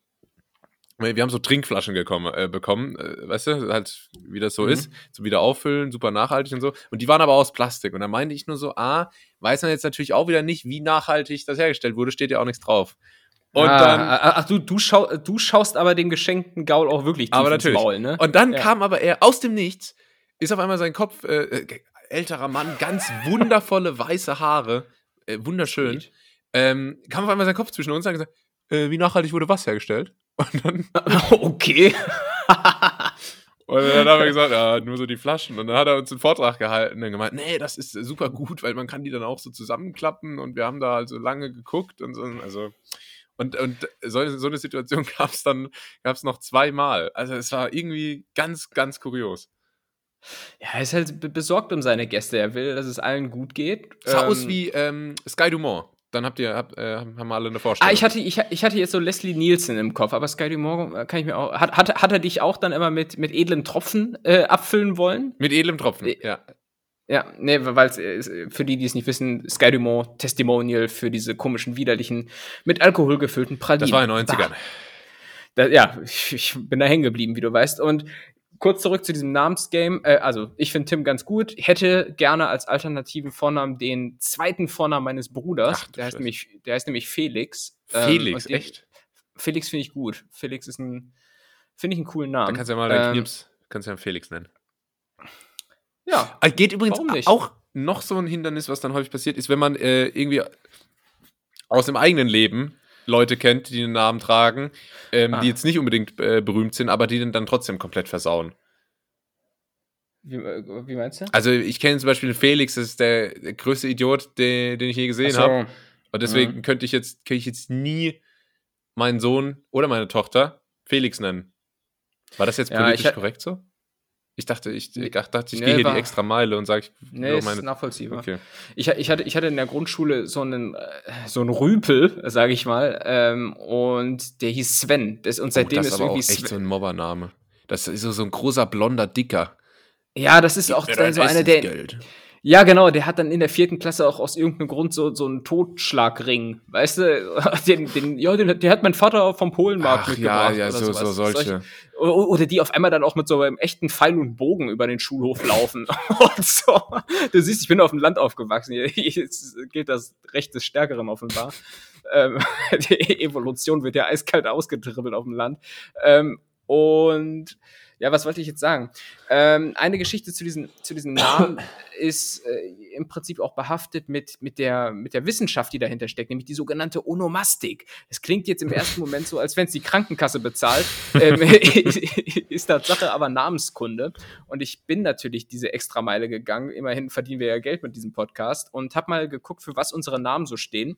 wir haben so Trinkflaschen gekommen, äh, bekommen, äh, weißt du, halt, wie das so mhm. ist, so wieder auffüllen, super nachhaltig und so. Und die waren aber aus Plastik. Und da meinte ich nur so, ah, weiß man jetzt natürlich auch wieder nicht, wie nachhaltig das hergestellt wurde, steht ja auch nichts drauf. Und ah, dann. Ach, du, du, schau, du schaust aber den geschenkten Gaul auch wirklich tief aber natürlich. ins Maul, ne? Und dann ja. kam aber er aus dem Nichts, ist auf einmal sein Kopf, äh, äh älterer Mann, ganz wundervolle weiße Haare, äh, wunderschön. Ähm, kam auf einmal sein Kopf zwischen uns und hat gesagt, äh, wie nachhaltig wurde was hergestellt? Und dann. okay. und dann haben wir gesagt, ja, nur so die Flaschen. Und dann hat er uns einen Vortrag gehalten und gemeint, nee, das ist super gut, weil man kann die dann auch so zusammenklappen und wir haben da also lange geguckt und so. Also. Und, und so, so eine Situation gab es dann gab's noch zweimal. Also es war irgendwie ganz, ganz kurios. Ja, er ist halt besorgt um seine Gäste. Er will, dass es allen gut geht. Sah ähm, aus wie ähm, Sky Dumont. Dann habt ihr, hab, äh, haben alle eine Vorstellung. Ah, ich hatte, ich, ich hatte jetzt so Leslie Nielsen im Kopf, aber Sky Dumont äh, kann ich mir auch. Hat, hat, hat er dich auch dann immer mit, mit edlen Tropfen äh, abfüllen wollen? Mit edlem Tropfen, äh, ja. Ja, nee, weil äh, für die, die es nicht wissen, Sky Dumont Testimonial für diese komischen, widerlichen, mit Alkohol gefüllten Pralinen. Das war in den 90ern. Da, ja, ich, ich, bin da hängen geblieben, wie du weißt. Und kurz zurück zu diesem Namensgame. Äh, also, ich finde Tim ganz gut. Hätte gerne als alternativen Vornamen den zweiten Vornamen meines Bruders. Ach, der, heißt nämlich, der heißt nämlich Felix. Felix, ähm, echt? Felix finde ich gut. Felix ist ein, finde ich einen coolen Namen. Dann kannst du ja mal deinen ähm, Knips, kannst du ja Felix nennen. Ja. Ah, geht übrigens auch noch so ein Hindernis, was dann häufig passiert, ist, wenn man äh, irgendwie aus dem eigenen Leben Leute kennt, die einen Namen tragen, ähm, ah. die jetzt nicht unbedingt äh, berühmt sind, aber die den dann trotzdem komplett versauen. Wie, äh, wie meinst du? Also ich kenne zum Beispiel Felix, das ist der, der größte Idiot, den, den ich je gesehen so. habe. Und deswegen mhm. könnte ich jetzt, könnte ich jetzt nie meinen Sohn oder meine Tochter Felix nennen. War das jetzt politisch ja, korrekt so? Ich dachte, ich, ich dachte, ich nee, gehe hier die extra Meile und sage, ich nee, ist meine... nachvollziehbar. Okay. Ich, ich, hatte, ich hatte in der Grundschule so einen, äh, so einen Rüpel, sage ich mal, ähm, und der hieß Sven. Das, und seitdem oh, das ist, ist irgendwie auch echt so ein Mobbername. Das ist so, so ein großer blonder Dicker. Ja, das ist auch so einer der. Geld. Ja, genau, der hat dann in der vierten Klasse auch aus irgendeinem Grund so, so einen Totschlagring. Weißt du, den, den, ja, den, den hat mein Vater vom Polenmarkt Ach, mitgebracht. Ja, ja, so, so solche. Oder die auf einmal dann auch mit so einem echten Pfeil und Bogen über den Schulhof laufen. und so. Du siehst, ich bin auf dem Land aufgewachsen. Jetzt gilt das Recht des Stärkeren offenbar. ähm, die Evolution wird ja eiskalt ausgetribbelt auf dem Land. Ähm, und ja, was wollte ich jetzt sagen? Ähm, eine Geschichte zu diesen, zu diesen Namen ist äh, im Prinzip auch behaftet mit, mit, der, mit der Wissenschaft, die dahinter steckt, nämlich die sogenannte Onomastik. Es klingt jetzt im ersten Moment so, als wenn es die Krankenkasse bezahlt, ähm, ist Tatsache aber Namenskunde. Und ich bin natürlich diese Extrameile gegangen. Immerhin verdienen wir ja Geld mit diesem Podcast und habe mal geguckt, für was unsere Namen so stehen.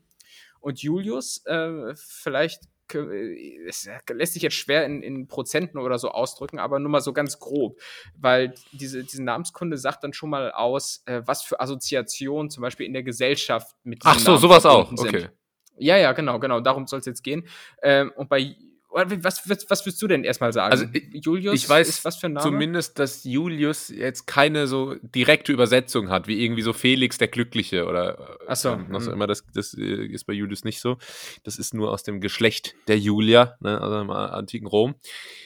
Und Julius, äh, vielleicht es lässt sich jetzt schwer in, in, Prozenten oder so ausdrücken, aber nur mal so ganz grob, weil diese, diese Namenskunde sagt dann schon mal aus, äh, was für Assoziationen zum Beispiel in der Gesellschaft mit Ach so, sowas auch, okay. Sind. Ja, ja, genau, genau, darum soll es jetzt gehen. Ähm, und bei was, was, was würdest du denn erstmal sagen? Also, Julius ich weiß ist was für ein Name? Zumindest, dass Julius jetzt keine so direkte Übersetzung hat, wie irgendwie so Felix der Glückliche oder Ach so, ähm, was auch hm. immer. Das, das äh, ist bei Julius nicht so. Das ist nur aus dem Geschlecht der Julia, ne, also im antiken Rom.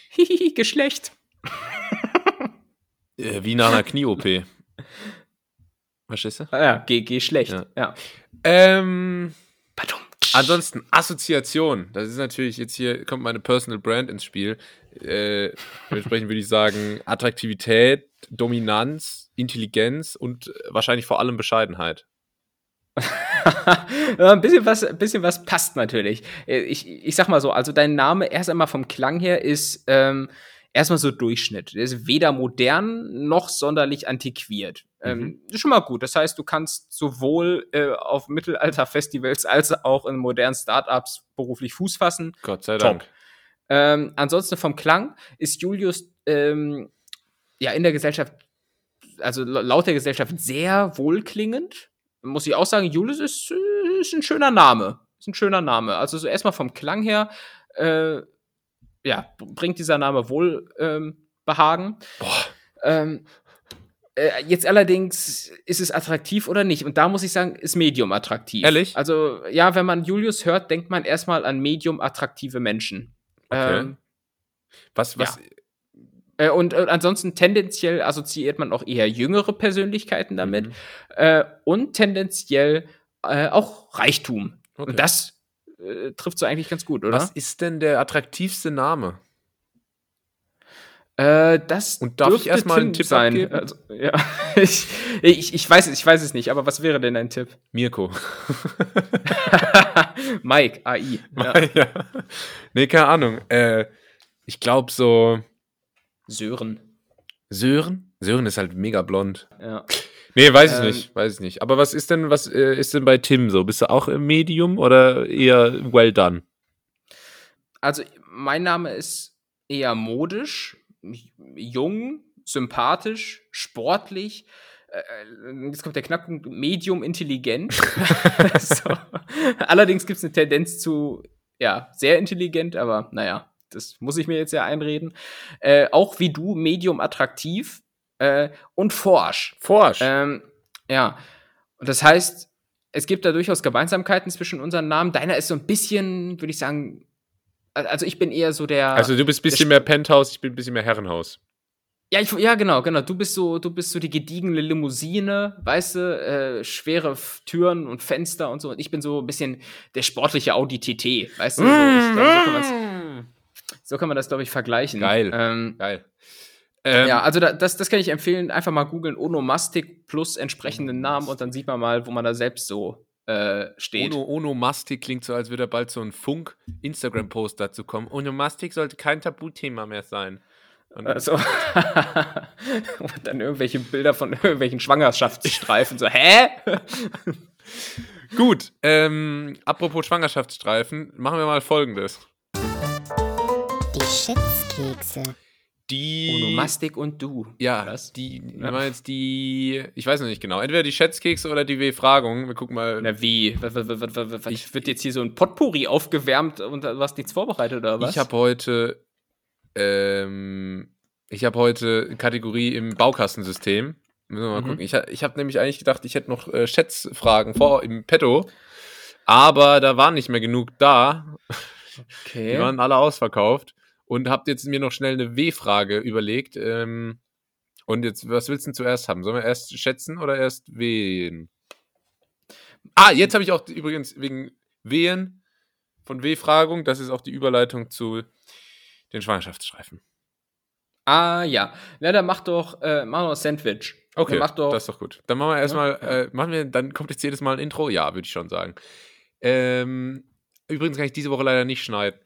Hihi, Geschlecht. äh, wie nach einer Knie-OP. Verstehst du? Ah, ja, G, schlecht. Ja. ja. Ähm. Pardon. Ansonsten Assoziation. Das ist natürlich jetzt hier kommt meine Personal Brand ins Spiel. Äh, dementsprechend würde ich sagen Attraktivität, Dominanz, Intelligenz und wahrscheinlich vor allem Bescheidenheit. ein bisschen was, ein bisschen was passt natürlich. Ich, ich sag mal so, also dein Name erst einmal vom Klang her ist ähm, erstmal so Durchschnitt. Der ist weder modern noch sonderlich antiquiert. Ähm, mhm. ist schon mal gut. Das heißt, du kannst sowohl äh, auf Mittelalter-Festivals als auch in modernen Startups beruflich Fuß fassen. Gott sei Dank. Ähm, ansonsten vom Klang ist Julius ähm, ja in der Gesellschaft, also laut der Gesellschaft sehr wohlklingend. Muss ich auch sagen, Julius ist, äh, ist ein schöner Name. Ist ein schöner Name. Also so erstmal vom Klang her äh, ja, bringt dieser Name wohl ähm, Behagen. Boah. Ähm, äh, jetzt allerdings ist es attraktiv oder nicht? Und da muss ich sagen, ist Medium attraktiv. Ehrlich? Also, ja, wenn man Julius hört, denkt man erstmal an Medium attraktive Menschen. Okay. Ähm, was, was? Ja. Äh, und, und, ansonsten tendenziell assoziiert man auch eher jüngere Persönlichkeiten damit. Mhm. Äh, und tendenziell äh, auch Reichtum. Okay. Und das äh, trifft so eigentlich ganz gut, oder? Was ist denn der attraktivste Name? Äh, das Und darf ich erstmal einen Tipp sein? Also, ja. ich, ich, ich, weiß, ich weiß es nicht, aber was wäre denn ein Tipp? Mirko. Mike, AI. Ja. ja. Nee, keine Ahnung. Äh, ich glaube so. Sören. Sören? Sören ist halt mega blond. Ja. Nee, weiß ich ähm, nicht, weiß ich nicht. Aber was ist denn, was äh, ist denn bei Tim so? Bist du auch im Medium oder eher well done? Also, mein Name ist eher modisch, jung, sympathisch, sportlich. Äh, äh, jetzt kommt der Knackpunkt, medium intelligent. so. Allerdings gibt es eine Tendenz zu, ja, sehr intelligent, aber naja, das muss ich mir jetzt ja einreden. Äh, auch wie du, medium attraktiv äh, und forsch. Forsch. Ähm, ja. Und das heißt, es gibt da durchaus Gemeinsamkeiten zwischen unseren Namen. Deiner ist so ein bisschen, würde ich sagen, also ich bin eher so der. Also du bist ein bisschen mehr Penthouse, ich bin ein bisschen mehr Herrenhaus. Ja, ich, ja, genau, genau. Du bist so, du bist so die gediegene Limousine, weißt du, äh, schwere Türen und Fenster und so. Und ich bin so ein bisschen der sportliche Audi TT, weißt du? So, ich glaub, so, so, kann man das, glaube ich, vergleichen. Geil. Ähm, Geil. Ähm, ja, also da, das, das kann ich empfehlen. Einfach mal googeln Onomastik plus entsprechenden Namen und dann sieht man mal, wo man da selbst so äh, steht. Ono, Onomastik klingt so, als würde bald so ein Funk-Instagram-Post dazu kommen. Onomastik sollte kein Tabuthema mehr sein. Und also, und dann irgendwelche Bilder von irgendwelchen Schwangerschaftsstreifen. So, hä? Gut, ähm, apropos Schwangerschaftsstreifen, machen wir mal folgendes. Die Schätzkekse die. Onomastik und du. Ja, Was? die, ja. jetzt die, ich weiß noch nicht genau, entweder die Schätzkekse oder die W-Fragung. Wir gucken mal. Na, wie? Ich wird jetzt hier so ein Potpourri aufgewärmt und du hast nichts vorbereitet oder was? Ich habe heute, ähm, ich habe heute Kategorie im Baukastensystem. Müssen wir mal mhm. gucken. Ich, ich habe nämlich eigentlich gedacht, ich hätte noch äh, Schätzfragen vor im Petto. Aber da waren nicht mehr genug da. Okay. Die waren alle ausverkauft und habt jetzt mir noch schnell eine W-Frage überlegt. Ähm, und jetzt, was willst du denn zuerst haben? Sollen wir erst schätzen oder erst wehen? Ah, jetzt habe ich auch übrigens wegen Wehen von W-Fragung, das ist auch die Überleitung zu den Schwangerschaftsstreifen. Ah, ja. Na, dann mach doch, äh, mach doch Sandwich. Okay, mach doch, das ist doch gut. Dann machen wir erstmal, ja, ja. äh, machen wir, dann kommt jetzt jedes Mal ein Intro? Ja, würde ich schon sagen. Ähm, übrigens kann ich diese Woche leider nicht schneiden.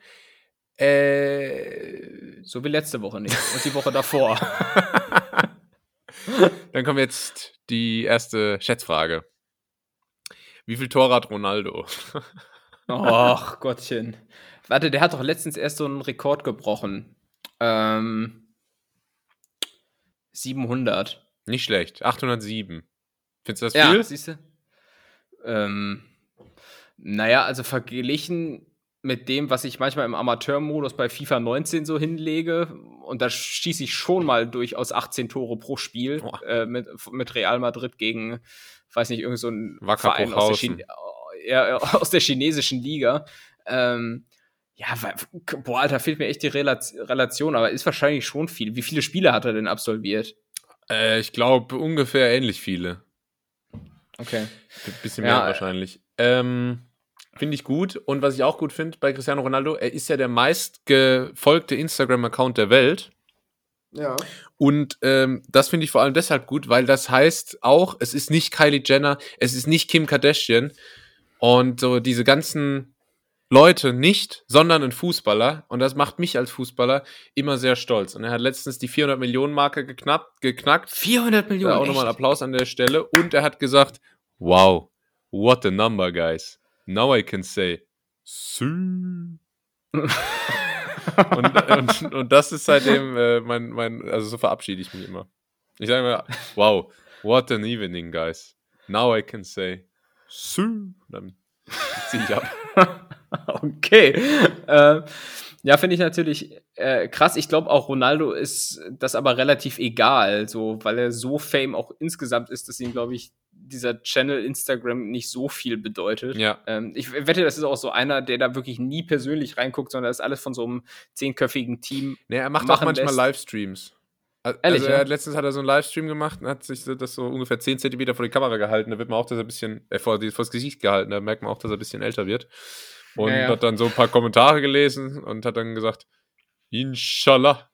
Äh, so wie letzte Woche nicht. Und die Woche davor. Dann kommt jetzt die erste Schätzfrage. Wie viel Tor hat Ronaldo? Och, Gottchen. Warte, der hat doch letztens erst so einen Rekord gebrochen. Ähm, 700. Nicht schlecht. 807. Findest du das ja, viel? siehst du? Ähm, naja, also verglichen mit dem, was ich manchmal im Amateurmodus bei FIFA 19 so hinlege, und da schieße ich schon mal durchaus 18 Tore pro Spiel äh, mit, mit Real Madrid gegen, weiß nicht, irgend so ein Wacker Verein aus der, ja, aus der, chinesischen Liga. Ähm, ja, boah, Alter, fehlt mir echt die Relation, aber ist wahrscheinlich schon viel. Wie viele Spiele hat er denn absolviert? Äh, ich glaube ungefähr ähnlich viele. Okay. Ein bisschen mehr ja, wahrscheinlich. Ähm, finde ich gut. Und was ich auch gut finde bei Cristiano Ronaldo, er ist ja der meistgefolgte Instagram-Account der Welt. Ja. Und ähm, das finde ich vor allem deshalb gut, weil das heißt auch, es ist nicht Kylie Jenner, es ist nicht Kim Kardashian und so diese ganzen Leute nicht, sondern ein Fußballer. Und das macht mich als Fußballer immer sehr stolz. Und er hat letztens die 400 Millionen Marke geknappt, geknackt. 400 Millionen. auch nochmal Applaus an der Stelle. Und er hat gesagt, wow, what a number, guys. Now I can say, Sü. und, und, und, das ist seitdem äh, mein, mein, also so verabschiede ich mich immer. Ich sage immer, wow, what an evening, guys. Now I can say, Sü. Dann ziehe ich ab. okay. Äh, ja, finde ich natürlich äh, krass. Ich glaube auch Ronaldo ist das aber relativ egal, so, weil er so Fame auch insgesamt ist, dass ihm, glaube ich, dieser Channel Instagram nicht so viel bedeutet. Ja. Ähm, ich wette, das ist auch so einer, der da wirklich nie persönlich reinguckt, sondern das ist alles von so einem zehnköpfigen Team. Nee, er macht auch manchmal lässt. Livestreams. Also Ehrlich, ja? letztens hat er so einen Livestream gemacht und hat sich das so ungefähr 10 Zentimeter vor die Kamera gehalten. Da wird man auch, dass er ein bisschen, äh, vor, vor das Gesicht gehalten, da merkt man auch, dass er ein bisschen älter wird. Und ja, ja. hat dann so ein paar Kommentare gelesen und hat dann gesagt, Inshallah.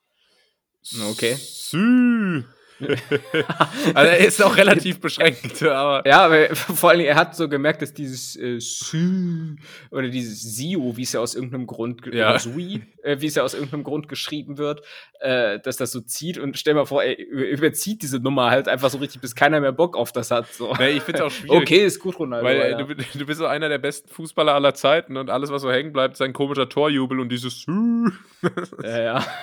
Okay. Sü. also er ist auch relativ beschränkt, aber. Ja, aber vor allem, er hat so gemerkt, dass dieses äh, oder dieses Sio, wie es ja aus irgendeinem Grund, ja. Sui, äh, wie es ja aus irgendeinem Grund geschrieben wird, äh, dass das so zieht und stell mal vor, er überzieht diese Nummer halt einfach so richtig, bis keiner mehr Bock auf das hat. So. Nee, ich finde es auch schwierig. Okay, ist gut, Ronaldo. Weil ja. du, du, bist so einer der besten Fußballer aller Zeiten und alles, was so hängen bleibt, ist ein komischer Torjubel und dieses Ja, ja.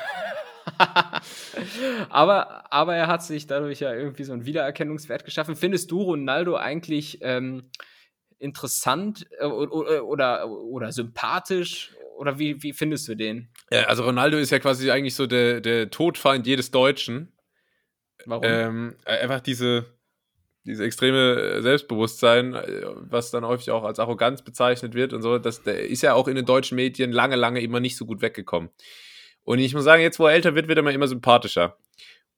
aber, aber er hat sich dadurch ja irgendwie so einen Wiedererkennungswert geschaffen. Findest du Ronaldo eigentlich ähm, interessant äh, oder, oder, oder sympathisch? Oder wie, wie findest du den? Ja, also Ronaldo ist ja quasi eigentlich so der, der Todfeind jedes Deutschen. Warum? Ähm, einfach diese, diese extreme Selbstbewusstsein, äh, was dann häufig auch als Arroganz bezeichnet wird und so, das der ist ja auch in den deutschen Medien lange, lange immer nicht so gut weggekommen. Und ich muss sagen, jetzt wo er älter wird, wird er mir immer sympathischer.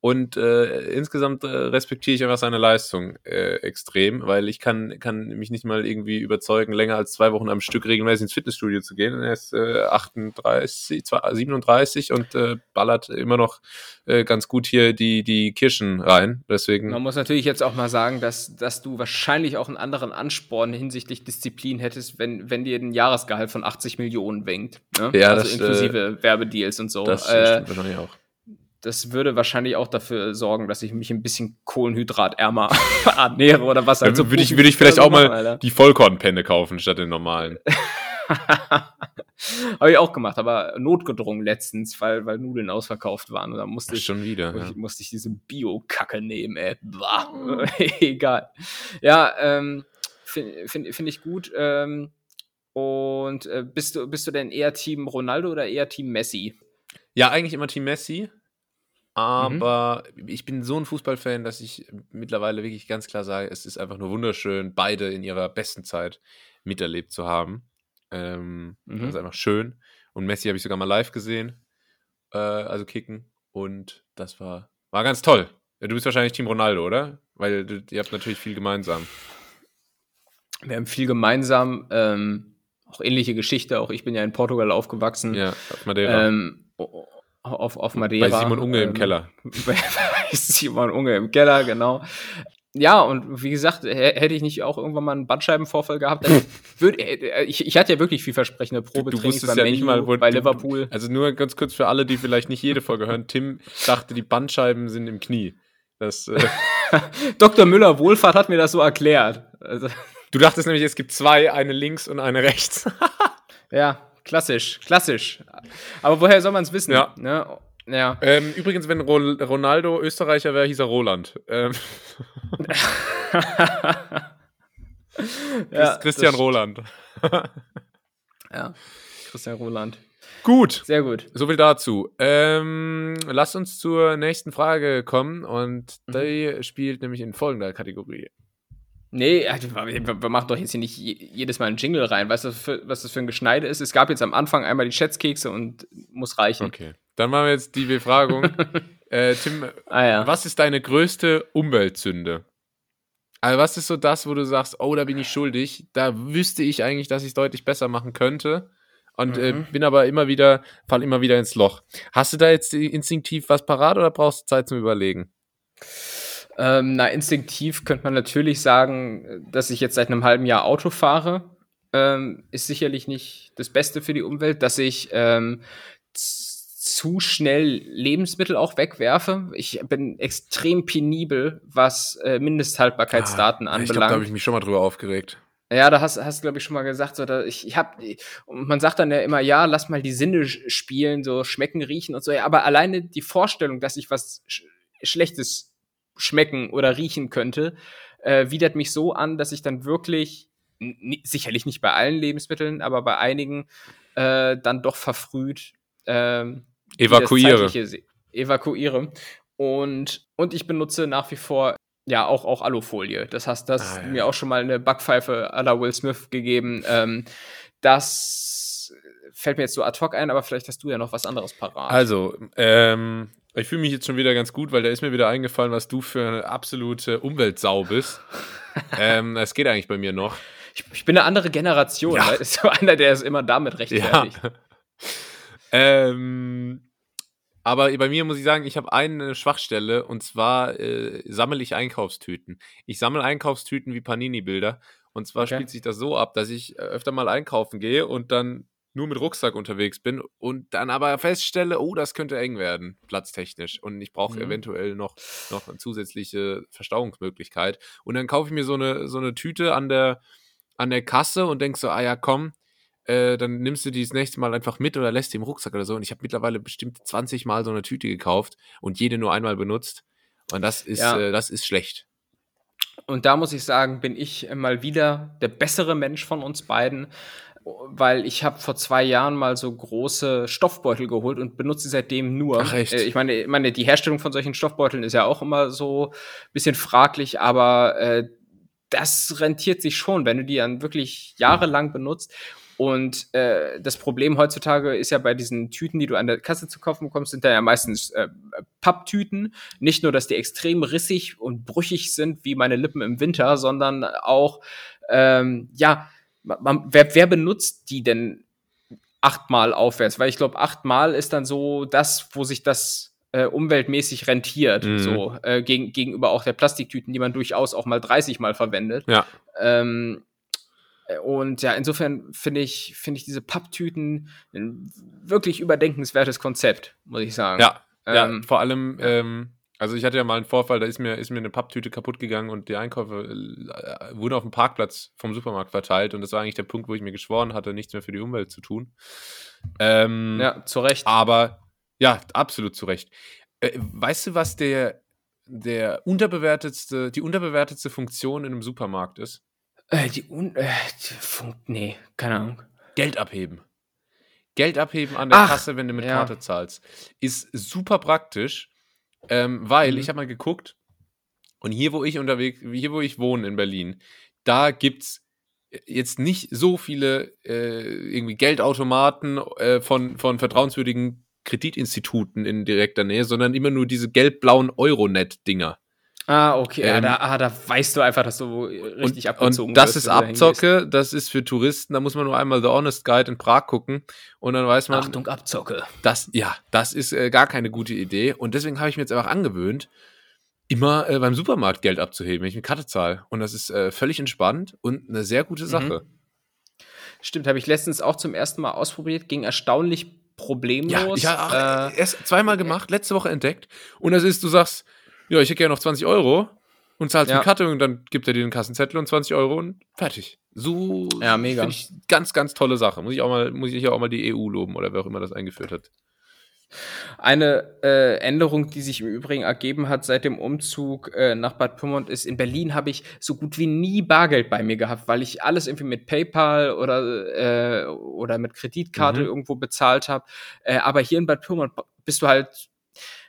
Und äh, insgesamt äh, respektiere ich einfach seine Leistung äh, extrem, weil ich kann, kann mich nicht mal irgendwie überzeugen, länger als zwei Wochen am Stück regelmäßig ins Fitnessstudio zu gehen. Er ist äh, 38, 37 und äh, ballert immer noch äh, ganz gut hier die, die Kirschen rein. Deswegen. Man muss natürlich jetzt auch mal sagen, dass, dass du wahrscheinlich auch einen anderen Ansporn hinsichtlich Disziplin hättest, wenn, wenn dir ein Jahresgehalt von 80 Millionen winkt. Ne? Ja, also das, inklusive äh, Werbedeals und so. Das äh, stimmt wahrscheinlich auch das würde wahrscheinlich auch dafür sorgen, dass ich mich ein bisschen kohlenhydratärmer ernähre oder was halt so. Würde ich, würde ich vielleicht auch mal Alter. die Vollkornpenne kaufen statt den normalen. Habe ich auch gemacht, aber notgedrungen letztens, weil, weil Nudeln ausverkauft waren. Und da musste ich schon wieder. Musste, ja. musste ich diese Bio-Kacke nehmen, ey. Egal. Ja, ähm, finde find, find ich gut. Ähm, und äh, bist du, bist du denn eher Team Ronaldo oder eher Team Messi? Ja, eigentlich immer Team Messi. Mhm. Aber mhm. ich bin so ein Fußballfan, dass ich mittlerweile wirklich ganz klar sage, es ist einfach nur wunderschön, beide in ihrer besten Zeit miterlebt zu haben. Ähm, mhm. Das ist einfach schön. Und Messi habe ich sogar mal live gesehen, äh, also kicken. Und das war, war ganz toll. Du bist wahrscheinlich Team Ronaldo, oder? Weil du, ihr habt natürlich viel gemeinsam. Wir haben viel gemeinsam. Ähm, auch ähnliche Geschichte. Auch ich bin ja in Portugal aufgewachsen. Ja, auf Madeira. Ähm, auf, auf Madeira. Bei Simon Unge ähm, im Keller. Bei Simon Unge im Keller, genau. Ja, und wie gesagt, hätte ich nicht auch irgendwann mal einen Bandscheibenvorfall gehabt, dann würde äh, ich, ich hatte ja wirklich vielversprechende Probetrainings du, du beim ja nicht mal, wo, bei Liverpool. Also nur ganz kurz für alle, die vielleicht nicht jede Folge hören. Tim dachte, die Bandscheiben sind im Knie. Das, äh Dr. Müller Wohlfahrt hat mir das so erklärt. Also, Du dachtest nämlich, es gibt zwei, eine links und eine rechts. ja, klassisch, klassisch. Aber woher soll man es wissen? Ja. Ne? Ja. Ähm, übrigens, wenn Ronaldo Österreicher wäre, hieß er Roland. Ähm. ja, Christian Roland. ja, Christian Roland. Gut. Sehr gut. So viel dazu. Ähm, lass uns zur nächsten Frage kommen und mhm. die spielt nämlich in folgender Kategorie. Nee, wir machen doch jetzt hier nicht jedes Mal einen Jingle rein. Weißt du, was das für ein Geschneide ist? Es gab jetzt am Anfang einmal die Schätzkekse und muss reichen. Okay. Dann machen wir jetzt die Befragung. äh, Tim, ah, ja. was ist deine größte Umweltsünde? Also, was ist so das, wo du sagst, oh, da bin ich schuldig? Da wüsste ich eigentlich, dass ich es deutlich besser machen könnte. Und äh, mhm. äh, bin aber immer wieder, fall immer wieder ins Loch. Hast du da jetzt instinktiv was parat oder brauchst du Zeit zum Überlegen? Ähm, na, instinktiv könnte man natürlich sagen, dass ich jetzt seit einem halben Jahr Auto fahre. Ähm, ist sicherlich nicht das Beste für die Umwelt, dass ich ähm, zu schnell Lebensmittel auch wegwerfe. Ich bin extrem penibel, was äh, Mindesthaltbarkeitsdaten ah, anbelangt. Ich glaube, da habe ich mich schon mal drüber aufgeregt. Ja, da hast, hast glaube ich, schon mal gesagt, so, ich, ich hab, und man sagt dann ja immer, ja, lass mal die Sinne spielen, so schmecken, riechen und so, ja, aber alleine die Vorstellung, dass ich was Sch Schlechtes schmecken oder riechen könnte, äh, widert mich so an, dass ich dann wirklich, sicherlich nicht bei allen Lebensmitteln, aber bei einigen, äh, dann doch verfrüht äh, evakuiere. Evakuiere. Und, und ich benutze nach wie vor ja auch, auch Alufolie. Das heißt, das ah, ja. mir auch schon mal eine Backpfeife à la Will Smith gegeben. Ähm, das fällt mir jetzt so ad hoc ein, aber vielleicht hast du ja noch was anderes parat. Also, ähm, ich fühle mich jetzt schon wieder ganz gut, weil da ist mir wieder eingefallen, was du für eine absolute Umweltsau bist. ähm, das geht eigentlich bei mir noch. Ich, ich bin eine andere Generation. Ja. Ne? Ist so einer, der ist immer damit rechtfertigt. Ja. ähm, aber bei mir muss ich sagen, ich habe eine Schwachstelle und zwar äh, sammle ich Einkaufstüten. Ich sammle Einkaufstüten wie Panini-Bilder. Und zwar okay. spielt sich das so ab, dass ich äh, öfter mal einkaufen gehe und dann nur mit Rucksack unterwegs bin und dann aber feststelle, oh, das könnte eng werden, platztechnisch. Und ich brauche mhm. eventuell noch, noch eine zusätzliche Verstauungsmöglichkeit. Und dann kaufe ich mir so eine, so eine Tüte an der, an der Kasse und denke so, ah ja, komm, äh, dann nimmst du die das nächste Mal einfach mit oder lässt die im Rucksack oder so. Und ich habe mittlerweile bestimmt 20 Mal so eine Tüte gekauft und jede nur einmal benutzt. Und das ist, ja. äh, das ist schlecht. Und da muss ich sagen, bin ich mal wieder der bessere Mensch von uns beiden, weil ich habe vor zwei Jahren mal so große Stoffbeutel geholt und benutze sie seitdem nur. Ach, echt? Äh, ich meine, ich meine, die Herstellung von solchen Stoffbeuteln ist ja auch immer so ein bisschen fraglich, aber äh, das rentiert sich schon, wenn du die dann wirklich jahrelang benutzt. Und äh, das Problem heutzutage ist ja bei diesen Tüten, die du an der Kasse zu kaufen bekommst, sind da ja meistens äh, Papptüten. Nicht nur, dass die extrem rissig und brüchig sind wie meine Lippen im Winter, sondern auch, ähm, ja, man, wer, wer benutzt die denn achtmal aufwärts? Weil ich glaube, achtmal ist dann so das, wo sich das äh, umweltmäßig rentiert, mhm. so äh, gegen, gegenüber auch der Plastiktüten, die man durchaus auch mal 30 Mal verwendet. Ja. Ähm, und ja, insofern finde ich, finde ich diese Papptüten ein wirklich überdenkenswertes Konzept, muss ich sagen. Ja, ähm, ja vor allem, ähm, also ich hatte ja mal einen Vorfall, da ist mir, ist mir eine Papptüte kaputt gegangen und die Einkäufe äh, wurden auf dem Parkplatz vom Supermarkt verteilt und das war eigentlich der Punkt, wo ich mir geschworen hatte, nichts mehr für die Umwelt zu tun. Ähm, ja, zu Recht. Aber ja, absolut zu Recht. Äh, weißt du, was der, der unterbewertetste, die unterbewertetste Funktion in einem Supermarkt ist? Äh, die, un äh, die nee, keine Ahnung. Geld abheben. Geld abheben an der Ach, Kasse, wenn du mit ja. Karte zahlst. Ist super praktisch ähm, weil mhm. ich habe mal geguckt und hier, wo ich unterwegs, hier, wo ich wohne in Berlin, da gibt es jetzt nicht so viele äh, irgendwie Geldautomaten äh, von, von vertrauenswürdigen Kreditinstituten in direkter Nähe, sondern immer nur diese gelb-blauen Euronet-Dinger. Ah, okay. Ähm, ja, da, ah, da weißt du einfach, dass du richtig und, abgezogen Und das wirst, ist Abzocke, das ist für Touristen, da muss man nur einmal The Honest Guide in Prag gucken und dann weiß man. Achtung, Abzocke. Das, ja, das ist äh, gar keine gute Idee. Und deswegen habe ich mir jetzt einfach angewöhnt, immer äh, beim Supermarkt Geld abzuheben, wenn ich eine Karte zahle. Und das ist äh, völlig entspannt und eine sehr gute Sache. Mhm. Stimmt, habe ich letztens auch zum ersten Mal ausprobiert, ging erstaunlich problemlos. Ja, ich habe äh, erst zweimal gemacht, letzte Woche entdeckt. Und das ist, du sagst, ja, ich hätte gerne noch 20 Euro. und zahlst ja. mit Karte und dann gibt er dir den Kassenzettel und 20 Euro und fertig. So ja, mega. ich ganz, ganz tolle Sache. Muss ich auch mal, muss ich auch mal die EU loben oder wer auch immer das eingeführt hat. Eine äh, Änderung, die sich im Übrigen ergeben hat seit dem Umzug äh, nach Bad Pyrmont, ist, in Berlin habe ich so gut wie nie Bargeld bei mir gehabt, weil ich alles irgendwie mit PayPal oder, äh, oder mit Kreditkarte mhm. irgendwo bezahlt habe. Äh, aber hier in Bad Pyrmont bist du halt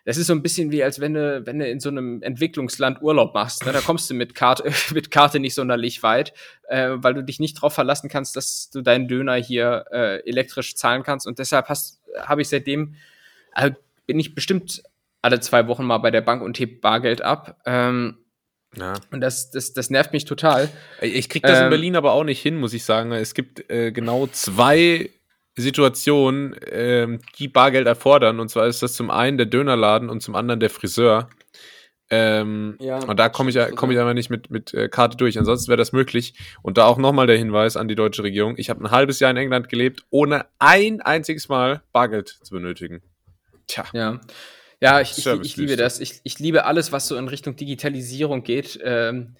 das ist so ein bisschen wie, als wenn du, wenn du in so einem Entwicklungsland Urlaub machst. Ne? Da kommst du mit Karte, mit Karte nicht sonderlich weit, äh, weil du dich nicht darauf verlassen kannst, dass du deinen Döner hier äh, elektrisch zahlen kannst. Und deshalb habe ich seitdem, also bin ich bestimmt alle zwei Wochen mal bei der Bank und heb Bargeld ab. Ähm, ja. Und das, das, das nervt mich total. Ich krieg das ähm, in Berlin aber auch nicht hin, muss ich sagen. Es gibt äh, genau zwei Situationen, ähm, die Bargeld erfordern. Und zwar ist das zum einen der Dönerladen und zum anderen der Friseur. Ähm, ja, und da komme ich, komm ich einfach nicht mit, mit äh, Karte durch. Ansonsten wäre das möglich. Und da auch nochmal der Hinweis an die deutsche Regierung. Ich habe ein halbes Jahr in England gelebt, ohne ein einziges Mal Bargeld zu benötigen. Tja. Ja. Ja, ich, ich, ich liebe das. Ich, ich liebe alles, was so in Richtung Digitalisierung geht. Ähm,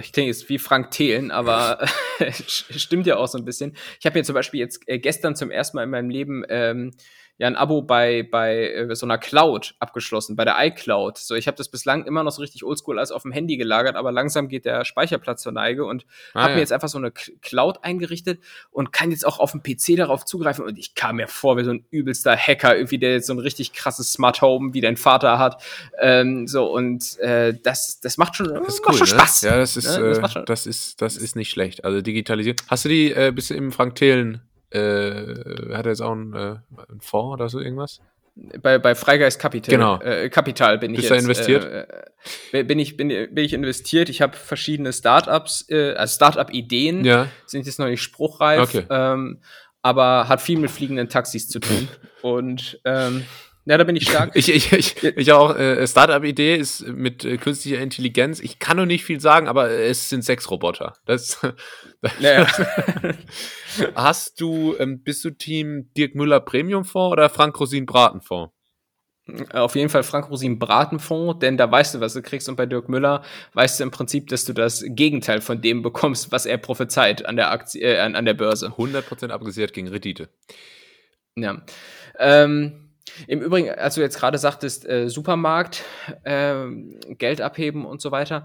ich denke jetzt wie Frank Thelen, aber stimmt ja auch so ein bisschen. Ich habe mir zum Beispiel jetzt äh, gestern zum ersten Mal in meinem Leben ähm, ja ein Abo bei, bei äh, so einer Cloud abgeschlossen, bei der iCloud. So, ich habe das bislang immer noch so richtig oldschool als auf dem Handy gelagert, aber langsam geht der Speicherplatz zur Neige und ah, habe ja. mir jetzt einfach so eine Cloud eingerichtet und kann jetzt auch auf dem PC darauf zugreifen und ich kam mir vor wie so ein übelster Hacker, irgendwie der jetzt so ein richtig krasses Smart Home wie dein Vater hat. Ähm, so und äh, das, das macht schon, das ist cool, schon ne? Spaß. Ja, das ist, ne? das, äh, das, ist, das ist nicht schlecht. Also digitalisiert. Hast du die äh, bist du im Frank Thelen äh, hat er jetzt auch einen, äh, einen Fonds oder so irgendwas? Bei, bei Freigeist Kapital, genau. äh, Kapital bin Bist ich jetzt. investiert? Äh, äh, bin, ich, bin, bin ich investiert. Ich habe verschiedene Startups, äh, also Startup-Ideen, ja. sind jetzt noch nicht spruchreif, okay. ähm, aber hat viel mit fliegenden Taxis zu tun. Und ähm, ja, da bin ich stark. ich, ich, ich, ich auch, äh, Startup-Idee ist mit äh, künstlicher Intelligenz. Ich kann noch nicht viel sagen, aber es sind sechs Roboter. Das, das naja. Hast du, ähm, bist du Team Dirk Müller Premium-Fonds oder Frank Rosin Bratenfonds? Auf jeden Fall Frank Rosin Bratenfonds, denn da weißt du, was du kriegst. Und bei Dirk Müller weißt du im Prinzip, dass du das Gegenteil von dem bekommst, was er prophezeit an der Aktie, äh, an, an der Börse. 100% abgesichert gegen Rendite. Ja. Ähm, im Übrigen, als du jetzt gerade sagtest, äh, Supermarkt, äh, Geld abheben und so weiter,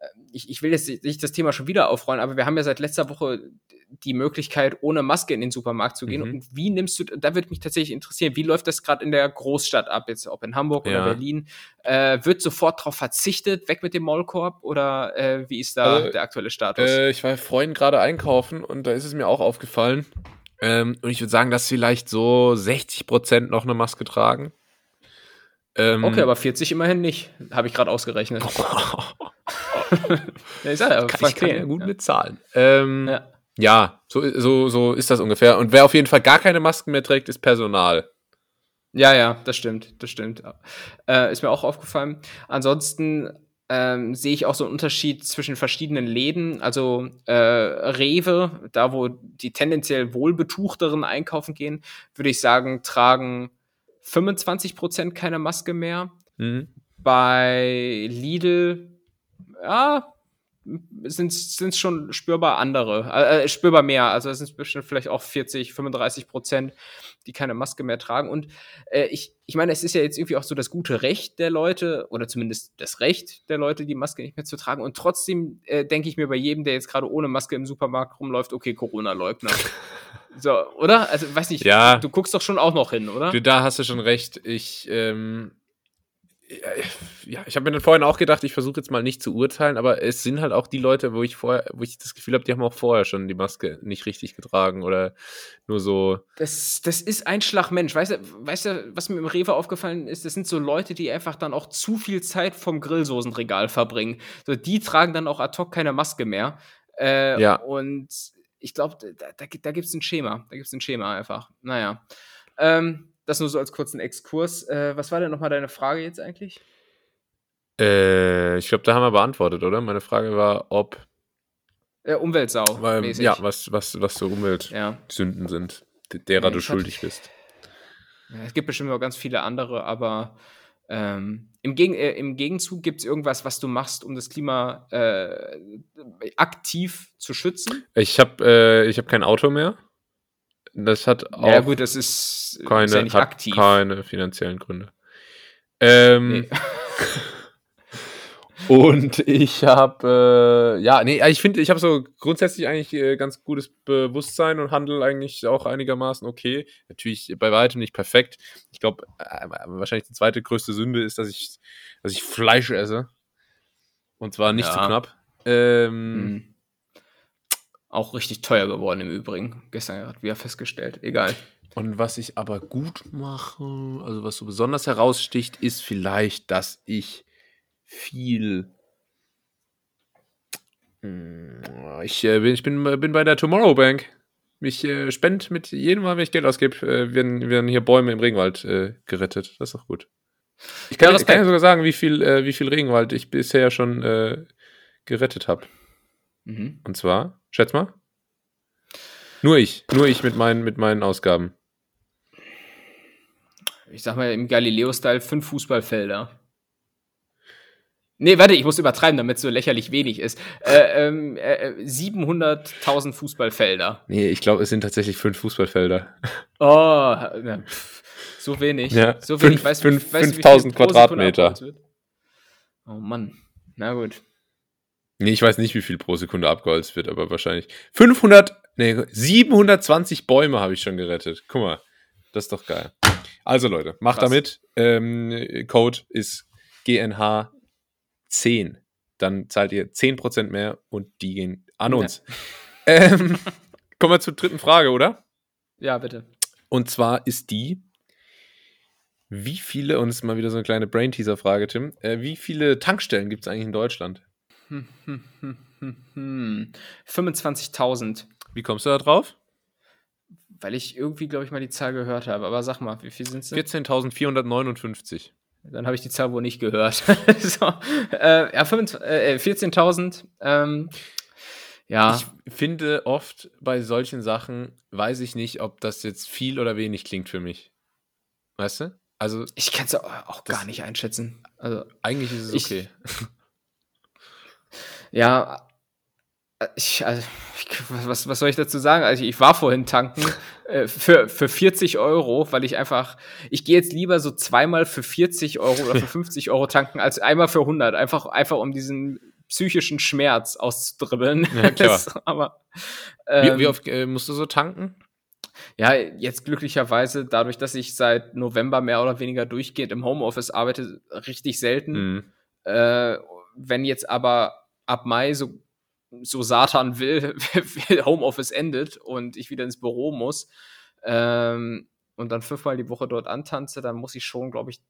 äh, ich, ich will jetzt nicht das Thema schon wieder aufrollen, aber wir haben ja seit letzter Woche die Möglichkeit, ohne Maske in den Supermarkt zu gehen. Mhm. Und wie nimmst du, da würde mich tatsächlich interessieren, wie läuft das gerade in der Großstadt ab, jetzt ob in Hamburg ja. oder Berlin? Äh, wird sofort darauf verzichtet, weg mit dem Maulkorb oder äh, wie ist da also, der aktuelle Status? Äh, ich war vorhin gerade einkaufen und da ist es mir auch aufgefallen, ähm, und ich würde sagen, dass vielleicht so 60 Prozent noch eine Maske tragen. Ähm, okay, aber 40 immerhin nicht. Habe ich gerade ausgerechnet. ja, ich sag kann, ich kann ja gut ja. mit Zahlen. Ähm, ja. ja, so, so, so ist das ungefähr. Und wer auf jeden Fall gar keine Masken mehr trägt, ist Personal. Ja, ja, das stimmt, das stimmt. Äh, ist mir auch aufgefallen. Ansonsten ähm, sehe ich auch so einen Unterschied zwischen verschiedenen Läden. Also äh, Rewe, da wo die tendenziell wohlbetuchteren einkaufen gehen, würde ich sagen, tragen 25% keine Maske mehr. Mhm. Bei Lidl, ja, sind es schon spürbar andere, äh, äh, spürbar mehr. Also es sind bestimmt vielleicht auch 40, 35 Prozent, die keine Maske mehr tragen. Und äh, ich, ich meine, es ist ja jetzt irgendwie auch so das gute Recht der Leute, oder zumindest das Recht der Leute, die Maske nicht mehr zu tragen. Und trotzdem äh, denke ich mir bei jedem, der jetzt gerade ohne Maske im Supermarkt rumläuft, okay, Corona-Leugner. so, oder? Also, weiß nicht, ja. du, du, guckst doch schon auch noch hin, oder? Du, da hast du schon recht. Ich, ähm, ja, ich habe mir dann vorhin auch gedacht, ich versuche jetzt mal nicht zu urteilen, aber es sind halt auch die Leute, wo ich vorher, wo ich das Gefühl habe, die haben auch vorher schon die Maske nicht richtig getragen oder nur so. Das, das ist ein Schlag Mensch. Weißt du, weißt du, was mir im Rewe aufgefallen ist? Das sind so Leute, die einfach dann auch zu viel Zeit vom Grillsoßenregal verbringen. So, die tragen dann auch ad hoc keine Maske mehr. Äh, ja. Und ich glaube, da, da, da gibt es ein Schema. Da gibt es ein Schema einfach. Naja. Ähm, das nur so als kurzen Exkurs. Äh, was war denn nochmal deine Frage jetzt eigentlich? Äh, ich glaube, da haben wir beantwortet, oder? Meine Frage war, ob. Äh, Umweltsau. Weil, ja, was, was, was so Umweltsünden ja. sind, derer ja, du schuldig bist. Ja, es gibt bestimmt noch ganz viele andere, aber Ähm, im, Gegen äh, Im Gegenzug gibt es irgendwas, was du machst, um das Klima äh, aktiv zu schützen? Ich habe äh, hab kein Auto mehr. Das hat auch. Ja, gut, das ist, keine, ist ja nicht hat aktiv. keine finanziellen Gründe. Ähm, Nee. Und ich habe, äh, ja, nee, ich finde, ich habe so grundsätzlich eigentlich äh, ganz gutes Bewusstsein und handle eigentlich auch einigermaßen okay. Natürlich bei weitem nicht perfekt. Ich glaube, äh, wahrscheinlich die zweite größte Sünde ist, dass ich, dass ich Fleisch esse. Und zwar nicht Ja. zu knapp. Ähm, Mhm. Auch richtig teuer geworden im Übrigen. Gestern gerade wieder festgestellt. Egal. Und was ich aber gut mache, also was so besonders heraussticht, ist vielleicht, dass ich viel. Hm, Ich, äh, bin, ich bin, bin bei der Tomorrow Bank. Ich äh, spende mit jedem Mal, wenn ich Geld ausgebe, äh, werden, werden hier Bäume im Regenwald äh, gerettet. Das ist doch gut. Ich kann, Ja, kann ja sogar sagen, wie viel, äh, wie viel Regenwald ich bisher schon äh, gerettet habe. Mhm. Und zwar, schätz mal. Nur ich. Nur ich mit meinen, mit meinen Ausgaben. Ich sag mal im Galileo-Style fünf Fußballfelder. Nee, warte, ich muss übertreiben, damit es so lächerlich wenig ist. Äh, ähm, äh, äh, 700.000 Fußballfelder. Nee, ich glaube, es sind tatsächlich fünf Fußballfelder. Oh, na, pff, so wenig. Ja, so wenig. fünf- weißt, du, fünf- weißt du, wie 5000 viel pro Sekunde Quadratmeter. Oh Mann. Na gut. Nee, ich weiß nicht, wie viel pro Sekunde abgeholzt wird, aber wahrscheinlich 500, nee, 720 Bäume habe ich schon gerettet. Guck mal, das ist doch geil. Also Leute, macht Krass. damit. Ähm, Code ist GNH10. Dann zahlt ihr 10% mehr und die gehen an Ja. uns. Ähm, kommen wir zur dritten Frage, oder? Ja, bitte. Und zwar ist die, wie viele, und es ist mal wieder so eine kleine Brain-Teaser-Frage, Tim, äh, wie viele Tankstellen gibt es eigentlich in Deutschland? Hm, hm, hm, hm, hm. 25.000. Wie kommst du da drauf? Weil ich irgendwie, glaube ich, mal die Zahl gehört habe. Aber sag mal, wie viel sind es? 14.459. Dann habe ich die Zahl wohl nicht gehört. so, äh, ja, 25 äh, 14.000. Ähm, ja, Ich finde oft bei solchen Sachen, weiß ich nicht, ob das jetzt viel oder wenig klingt für mich. Weißt du? Also ich kann es auch Das- gar nicht einschätzen. Also, eigentlich ist es Ich- okay. Ja, ich, also, ich, was, was soll ich dazu sagen? Also, ich war vorhin tanken äh, für, für 40 Euro, weil ich einfach, ich gehe jetzt lieber so zweimal für 40 Euro oder für 50 Euro tanken, als einmal für 100. Einfach, einfach um diesen psychischen Schmerz auszudribbeln. Ja, klar. Aber, Wie, ähm, wie oft äh, musst du so tanken? Ja, jetzt glücklicherweise, dadurch, dass ich seit November mehr oder weniger durchgehend im Homeoffice arbeite, richtig selten. Mhm. Äh, wenn jetzt aber ab Mai so, so Satan will, Homeoffice endet und ich wieder ins Büro muss ähm, und dann fünfmal die Woche dort antanze, dann muss ich schon, glaube ich,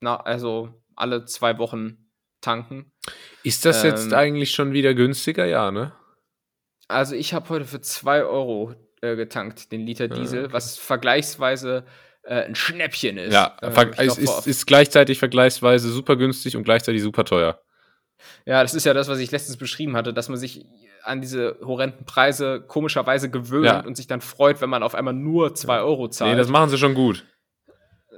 na, also alle zwei Wochen tanken. Ist das jetzt Ähm, eigentlich schon wieder günstiger? Ja, ne? Also ich habe heute für 2 Euro äh, getankt, den Liter Diesel, okay. was vergleichsweise äh, ein Schnäppchen ist. Ja, Ähm, glaub, ist, vor- ist gleichzeitig vergleichsweise super günstig und gleichzeitig super teuer. Ja, das ist ja das, was ich letztens beschrieben hatte, dass man sich an diese horrenden Preise komischerweise gewöhnt Ja. und sich dann freut, wenn man auf einmal nur 2 Euro zahlt. Nee, das machen sie schon gut.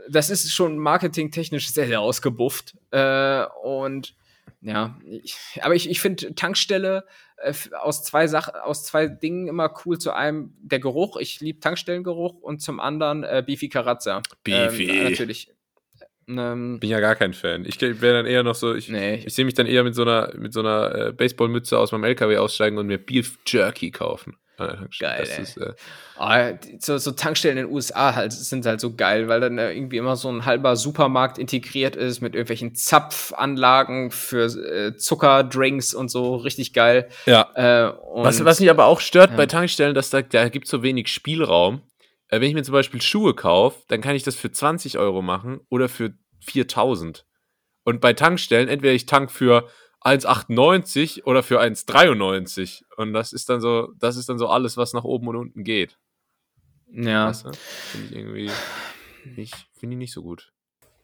das ist schon marketingtechnisch sehr, sehr ausgebufft. Äh, und ja, ich, aber ich, ich finde Tankstelle äh, aus zwei Sachen, aus zwei Dingen immer cool. Zu einem der Geruch, ich liebe Tankstellengeruch und zum anderen äh, Beefy Carazza. Beefy. Ähm, natürlich. Ähm, Bin ja gar kein Fan. Ich wäre dann eher noch so, ich, nee, ich sehe mich dann eher mit so einer, mit so einer äh, Baseballmütze aus meinem LKW aussteigen und mir Beef Jerky kaufen. Geil, das ey. ist, äh, Ah, so, so Tankstellen in den USA halt, sind halt so geil, weil dann äh, irgendwie immer so ein halber Supermarkt integriert ist mit irgendwelchen Zapfanlagen für äh, Zuckerdrinks und so, richtig geil. ja. Äh, Was, was mich aber auch stört Ja. bei Tankstellen, dass da, da gibt so wenig Spielraum. Äh, wenn ich mir zum Beispiel Schuhe kaufe, dann kann ich das für 20 Euro machen oder für 4000. Und bei Tankstellen, entweder ich tank für 1,98 oder für 1,93. Und das ist dann so, das ist dann so alles, was nach oben und unten geht. ja. Weißt du? Finde ich irgendwie nicht, finde ich nicht so gut.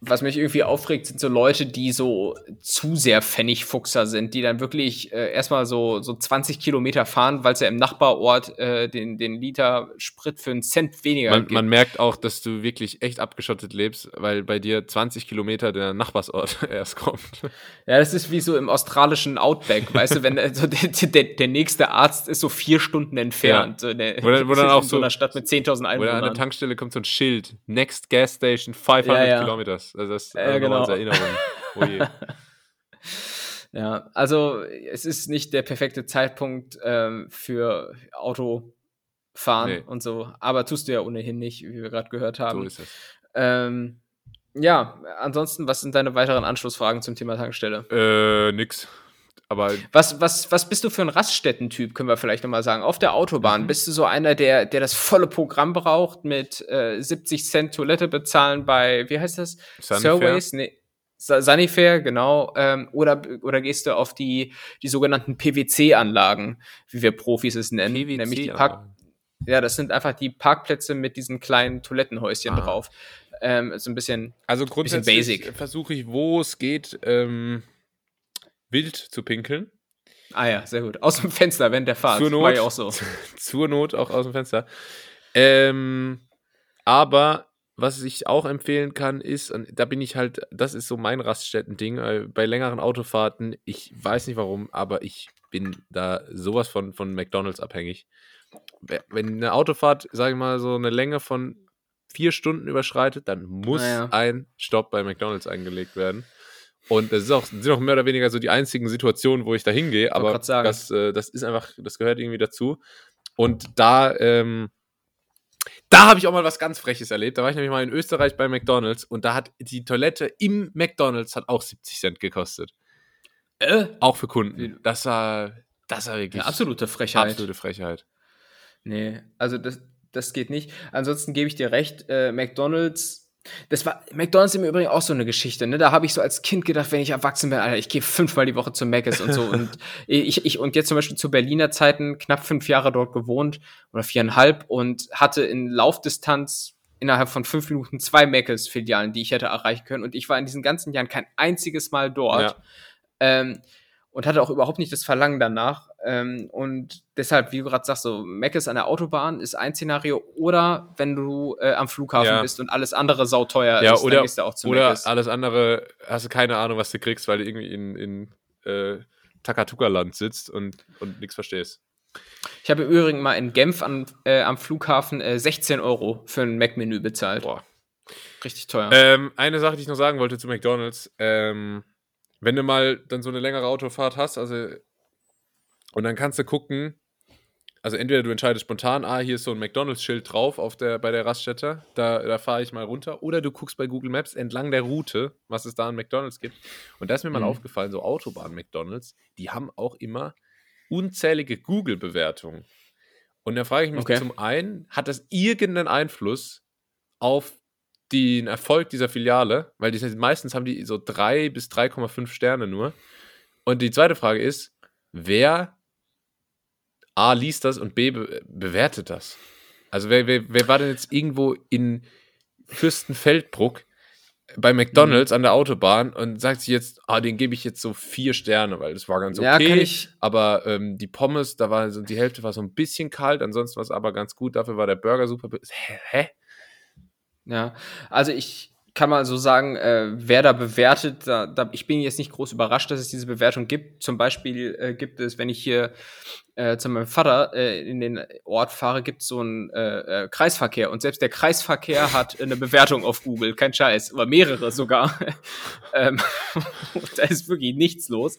Was mich irgendwie aufregt, sind so Leute, die so zu sehr Pfennigfuchser sind, die dann wirklich äh, erstmal so, so 20 Kilometer fahren, weil es ja im Nachbarort äh, den, den Liter Sprit für einen Cent weniger man, gibt. Man merkt auch, dass du wirklich echt abgeschottet lebst, weil bei dir 20 Kilometer der Nachbarsort erst kommt. Ja, das ist wie so im australischen Outback, weißt du, wenn also der, der, der nächste Arzt ist so vier Stunden entfernt. Ja. So der, wo dann, wo dann auch so, einer Stadt mit 10.000 Einwohnern. Oder an der Tankstelle kommt so ein Schild, Next Gas Station 500 ja, ja. Kilometers. Also das äh, also genau. als Erinnerung. Oh ja, also es ist nicht der perfekte Zeitpunkt ähm, für Autofahren nee. und so, aber tust du ja ohnehin nicht, wie wir gerade gehört haben. So ist es. Ähm, ja, ansonsten, was sind deine weiteren Anschlussfragen zum Thema Tankstelle? Äh, nix. Aber was, was, was bist du für ein Raststättentyp, können wir vielleicht nochmal sagen? Auf der Autobahn mhm. bist du so einer, der, der das volle Programm braucht, mit äh, 70 Cent Toilette bezahlen bei, wie heißt das? Surveys? Nee. Sanifair, genau. Ähm, oder, oder gehst du auf die, die sogenannten PWC-Anlagen, wie wir Profis es nennen, PWC nämlich die Park. Ja, das sind einfach die Parkplätze mit diesen kleinen Toilettenhäuschen ah. drauf. Ähm, so ein bisschen, also grundsätzlich versuche ich, wo es geht, ähm, wild zu pinkeln. Ah ja, sehr gut. Aus dem Fenster, wenn der Fahrt. Zur Not, War ja auch so. zur Not auch aus dem Fenster. Ähm, aber was ich auch empfehlen kann, ist, und da bin ich halt, das ist so mein Raststätten-Ding, äh, bei längeren Autofahrten, ich weiß nicht warum, aber ich bin da sowas von, von McDonalds abhängig. Wenn eine Autofahrt, sage ich mal, so eine Länge von vier Stunden überschreitet, dann muss naja. ein Stopp bei McDonalds eingelegt werden. Und das ist auch, sind auch mehr oder weniger so die einzigen Situationen, wo ich da hingehe, aber das, äh, das ist einfach, das gehört irgendwie dazu. Und da, ähm, da habe ich auch mal was ganz Freches erlebt. Da war ich nämlich mal in Österreich bei McDonalds und da hat die Toilette im McDonalds hat auch 70 Cent gekostet. Äh? Auch für Kunden. Das war, das war wirklich. Eine absolute Frechheit. Absolute Frechheit. Nee, also das, das geht nicht. Ansonsten gebe ich dir recht, äh, McDonalds das war McDonald's im Übrigen auch so eine Geschichte, ne? Da habe ich so als Kind gedacht, wenn ich erwachsen bin, Alter, ich gehe fünfmal die Woche zum Mc's und so. und ich, ich, und jetzt zum Beispiel zu Berliner Zeiten knapp fünf Jahre dort gewohnt oder viereinhalb und hatte in Laufdistanz innerhalb von fünf Minuten zwei Mc's Filialen, die ich hätte erreichen können. Und ich war in diesen ganzen Jahren kein einziges Mal dort. Ja. Ähm, und hatte auch überhaupt nicht das Verlangen danach. Ähm, und deshalb, wie du gerade sagst, so Meckes an der Autobahn ist ein Szenario oder wenn du äh, am Flughafen ja. bist und alles andere sauteuer ja, ist, oder, dann gehst du auch zu Oder alles andere hast du keine Ahnung, was du kriegst, weil du irgendwie in, in äh, Takatuka-Land sitzt und, und nichts verstehst. Ich habe im Übrigen mal in Genf an, äh, am Flughafen 16 äh, Euro für ein Mac-Menü bezahlt. Boah. Richtig teuer. Ähm, eine Sache, die ich noch sagen wollte zu McDonalds. Ähm, wenn du mal dann so eine längere Autofahrt hast, also und dann kannst du gucken, also entweder du entscheidest spontan, ah, hier ist so ein McDonalds-Schild drauf auf der, bei der Raststätte, da, da fahre ich mal runter, oder du guckst bei Google Maps entlang der Route, was es da an McDonalds gibt. Und da ist mir mal mhm. aufgefallen, so Autobahn-McDonalds, die haben auch immer unzählige Google-Bewertungen. Und da frage ich mich okay. zum einen, hat das irgendeinen Einfluss auf den Erfolg dieser Filiale, weil die, meistens haben die so 3 bis 3,5 Sterne nur. Und die zweite Frage ist, wer A liest das und B be bewertet das? Also wer, wer, wer war denn jetzt irgendwo in Fürstenfeldbruck bei McDonalds mhm. an der Autobahn und sagt sich jetzt, ah, den gebe ich jetzt so vier Sterne, weil das war ganz okay. Ja, ich aber ähm, die Pommes, da war so, die Hälfte war so ein bisschen kalt, ansonsten war es aber ganz gut. Dafür war der Burger super. Hä? Hä? Ja, also ich kann mal so sagen, äh, wer da bewertet, da, da, ich bin jetzt nicht groß überrascht, dass es diese Bewertung gibt. Zum Beispiel äh, gibt es, wenn ich hier äh, zu meinem Vater äh, in den Ort fahre, gibt es so einen äh, äh, Kreisverkehr. Und selbst der Kreisverkehr hat eine Bewertung auf Google, kein Scheiß, aber mehrere sogar. ähm, da ist wirklich nichts los.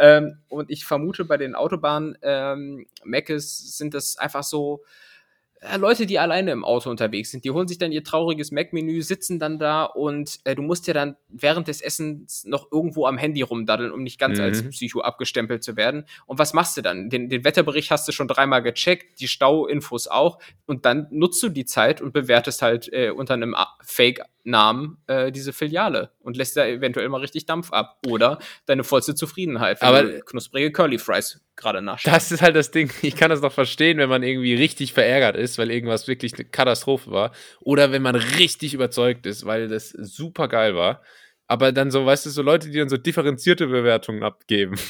Ähm, und ich vermute, bei den Autobahnen ähm, Meckes sind das einfach so äh, Leute, die alleine im Auto unterwegs sind, die holen sich dann ihr trauriges Mac-Menü, sitzen dann da und äh, du musst ja dann während des Essens noch irgendwo am Handy rumdaddeln, um nicht ganz mhm. als Psycho abgestempelt zu werden. Und was machst du dann? Den, den Wetterbericht hast du schon dreimal gecheckt, die Stauinfos auch und dann nutzt du die Zeit und bewertest halt äh, unter einem Fake-Namen äh, diese Filiale und lässt da eventuell mal richtig Dampf ab. Oder deine vollste Zufriedenheit, wenn Aber du knusprige Curly Fries gerade nachschaust. Das ist halt das Ding. Ich kann das noch verstehen, wenn man irgendwie richtig verärgert ist, weil irgendwas wirklich eine Katastrophe war. Oder wenn man richtig überzeugt ist, weil das super geil war. Aber dann so, weißt du, so Leute, die dann so differenzierte Bewertungen abgeben.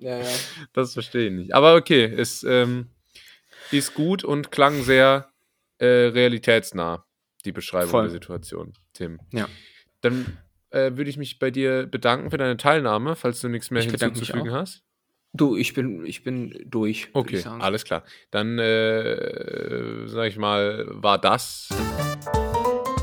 Ja, ja. Das verstehe ich nicht. Aber okay, es ähm, ist gut und klang sehr äh, realitätsnah, die Beschreibung Voll. der Situation, Tim. Ja. Dann äh, würde ich mich bei dir bedanken für deine Teilnahme, falls du nichts mehr ich hinzuzufügen hast. Du, ich bin, ich bin durch. Okay, alles klar. Dann äh, sag ich mal, war das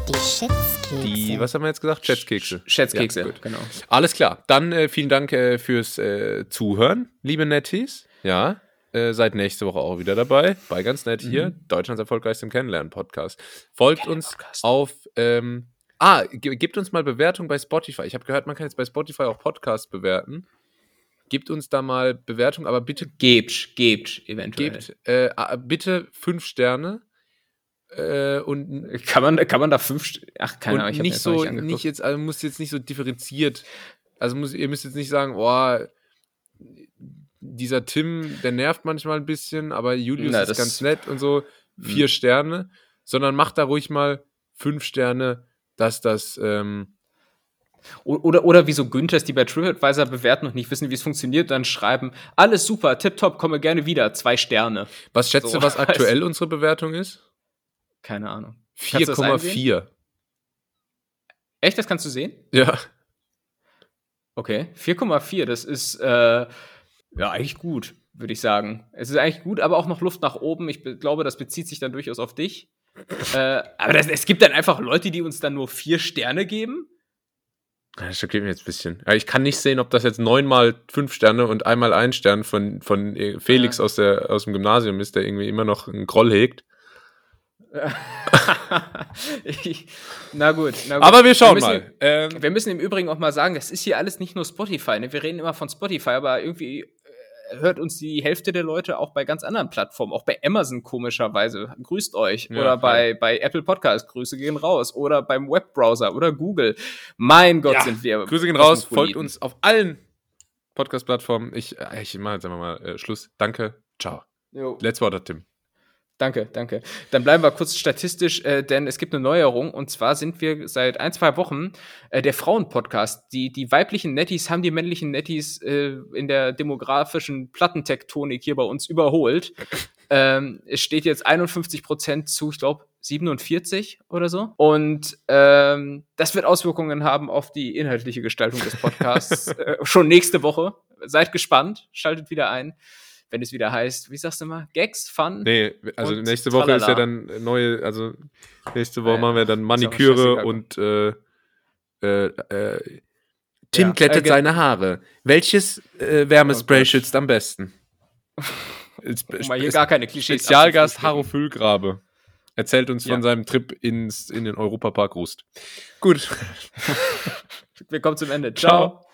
die Schätzkekse. Die, was haben wir jetzt gesagt? Schätzkekse. Schätzkekse, ja, genau. Alles klar. Dann äh, vielen Dank äh, fürs äh, Zuhören, liebe Netties. Ja, äh, seid nächste Woche auch wieder dabei. Bei ganz nett hier, mhm. Deutschlands erfolgreichstem Kennenlernen-Podcast. Folgt Kennen uns auf. Ähm, ah, gebt uns mal Bewertung bei Spotify. Ich habe gehört, man kann jetzt bei Spotify auch Podcasts bewerten. Gebt uns da mal Bewertung, aber bitte. Gebt, gebt, eventuell. Gebt äh, bitte fünf Sterne äh, und kann man, kann man da fünf. Ach, keine Ahnung, ich nicht so, nicht, nicht, jetzt, also muss jetzt nicht so differenziert. Also muss, ihr müsst jetzt nicht sagen, oh, dieser Tim, der nervt manchmal ein bisschen, aber Julius Na, ist ganz nett und so. Vier hm. Sterne, sondern macht da ruhig mal fünf Sterne, dass das. Ähm, oder, oder wie so Günthers, die bei TripAdvisor bewerten und nicht wissen, wie es funktioniert, dann schreiben, alles super, tipptopp, komme gerne wieder, zwei Sterne. Was schätzt so, du, was aktuell unsere Bewertung ist? Keine Ahnung. 4,4. Echt, das kannst du sehen? Ja. Okay, 4,4, das ist äh, ja eigentlich gut, würde ich sagen. Es ist eigentlich gut, aber auch noch Luft nach oben. Ich glaube, das bezieht sich dann durchaus auf dich. Äh, aber das, es gibt dann einfach Leute, die uns dann nur vier Sterne geben. Das schockiert mich jetzt ein bisschen. ich kann nicht sehen, ob das jetzt neunmal fünf Sterne und einmal ein Stern von, von äh, Felix ja. aus, der, aus dem Gymnasium ist, der irgendwie immer noch einen Groll hegt. ich, na, gut, na, gut, Aber wir schauen wir müssen, mal. Ähm, wir müssen im Übrigen auch mal sagen, das ist hier alles nicht nur Spotify. Ne? Wir reden immer von Spotify, aber irgendwie hört uns die Hälfte der Leute auch bei ganz anderen Plattformen, auch bei Amazon komischerweise. Grüßt euch. Ja, oder bei, bei Apple Podcast, Grüße gehen raus. Oder beim Webbrowser oder Google. Mein Gott, ja, sind wir. Grüße gehen raus, folgt uns auf allen Podcast-Plattformen. Ich, äh, ich mache jetzt einfach mal äh, Schluss. Danke. Ciao. Jo. Let's Wort, Tim. Danke, danke. Dann bleiben wir kurz statistisch, äh, denn es gibt eine Neuerung und zwar sind wir seit ein, zwei Wochen äh, der Frauenpodcast. Die, die weiblichen Netties haben die männlichen Netties äh, in der demografischen Plattentektonik hier bei uns überholt. Ähm, es steht jetzt 51 Prozent zu, ich glaube, 47 oder so. Und ähm, das wird Auswirkungen haben auf die inhaltliche Gestaltung des Podcasts äh, schon nächste Woche. Seid gespannt, schaltet wieder ein wenn es wieder heißt, wie sagst du mal, Gags, Fun? Nee, also nächste Woche tralala. ist ja dann neue, also nächste Woche äh, machen wir dann Maniküre und äh, äh, äh, Tim ja, glättet äh, seine Haare. Welches äh, Wärmespray oh schützt am besten? um mal hier gar keine Klischees Spezialgast Haro Füllgrabe erzählt uns ja. von seinem Trip ins, in den Europapark Rust. Gut. wir kommen zum Ende. Ciao. Ciao.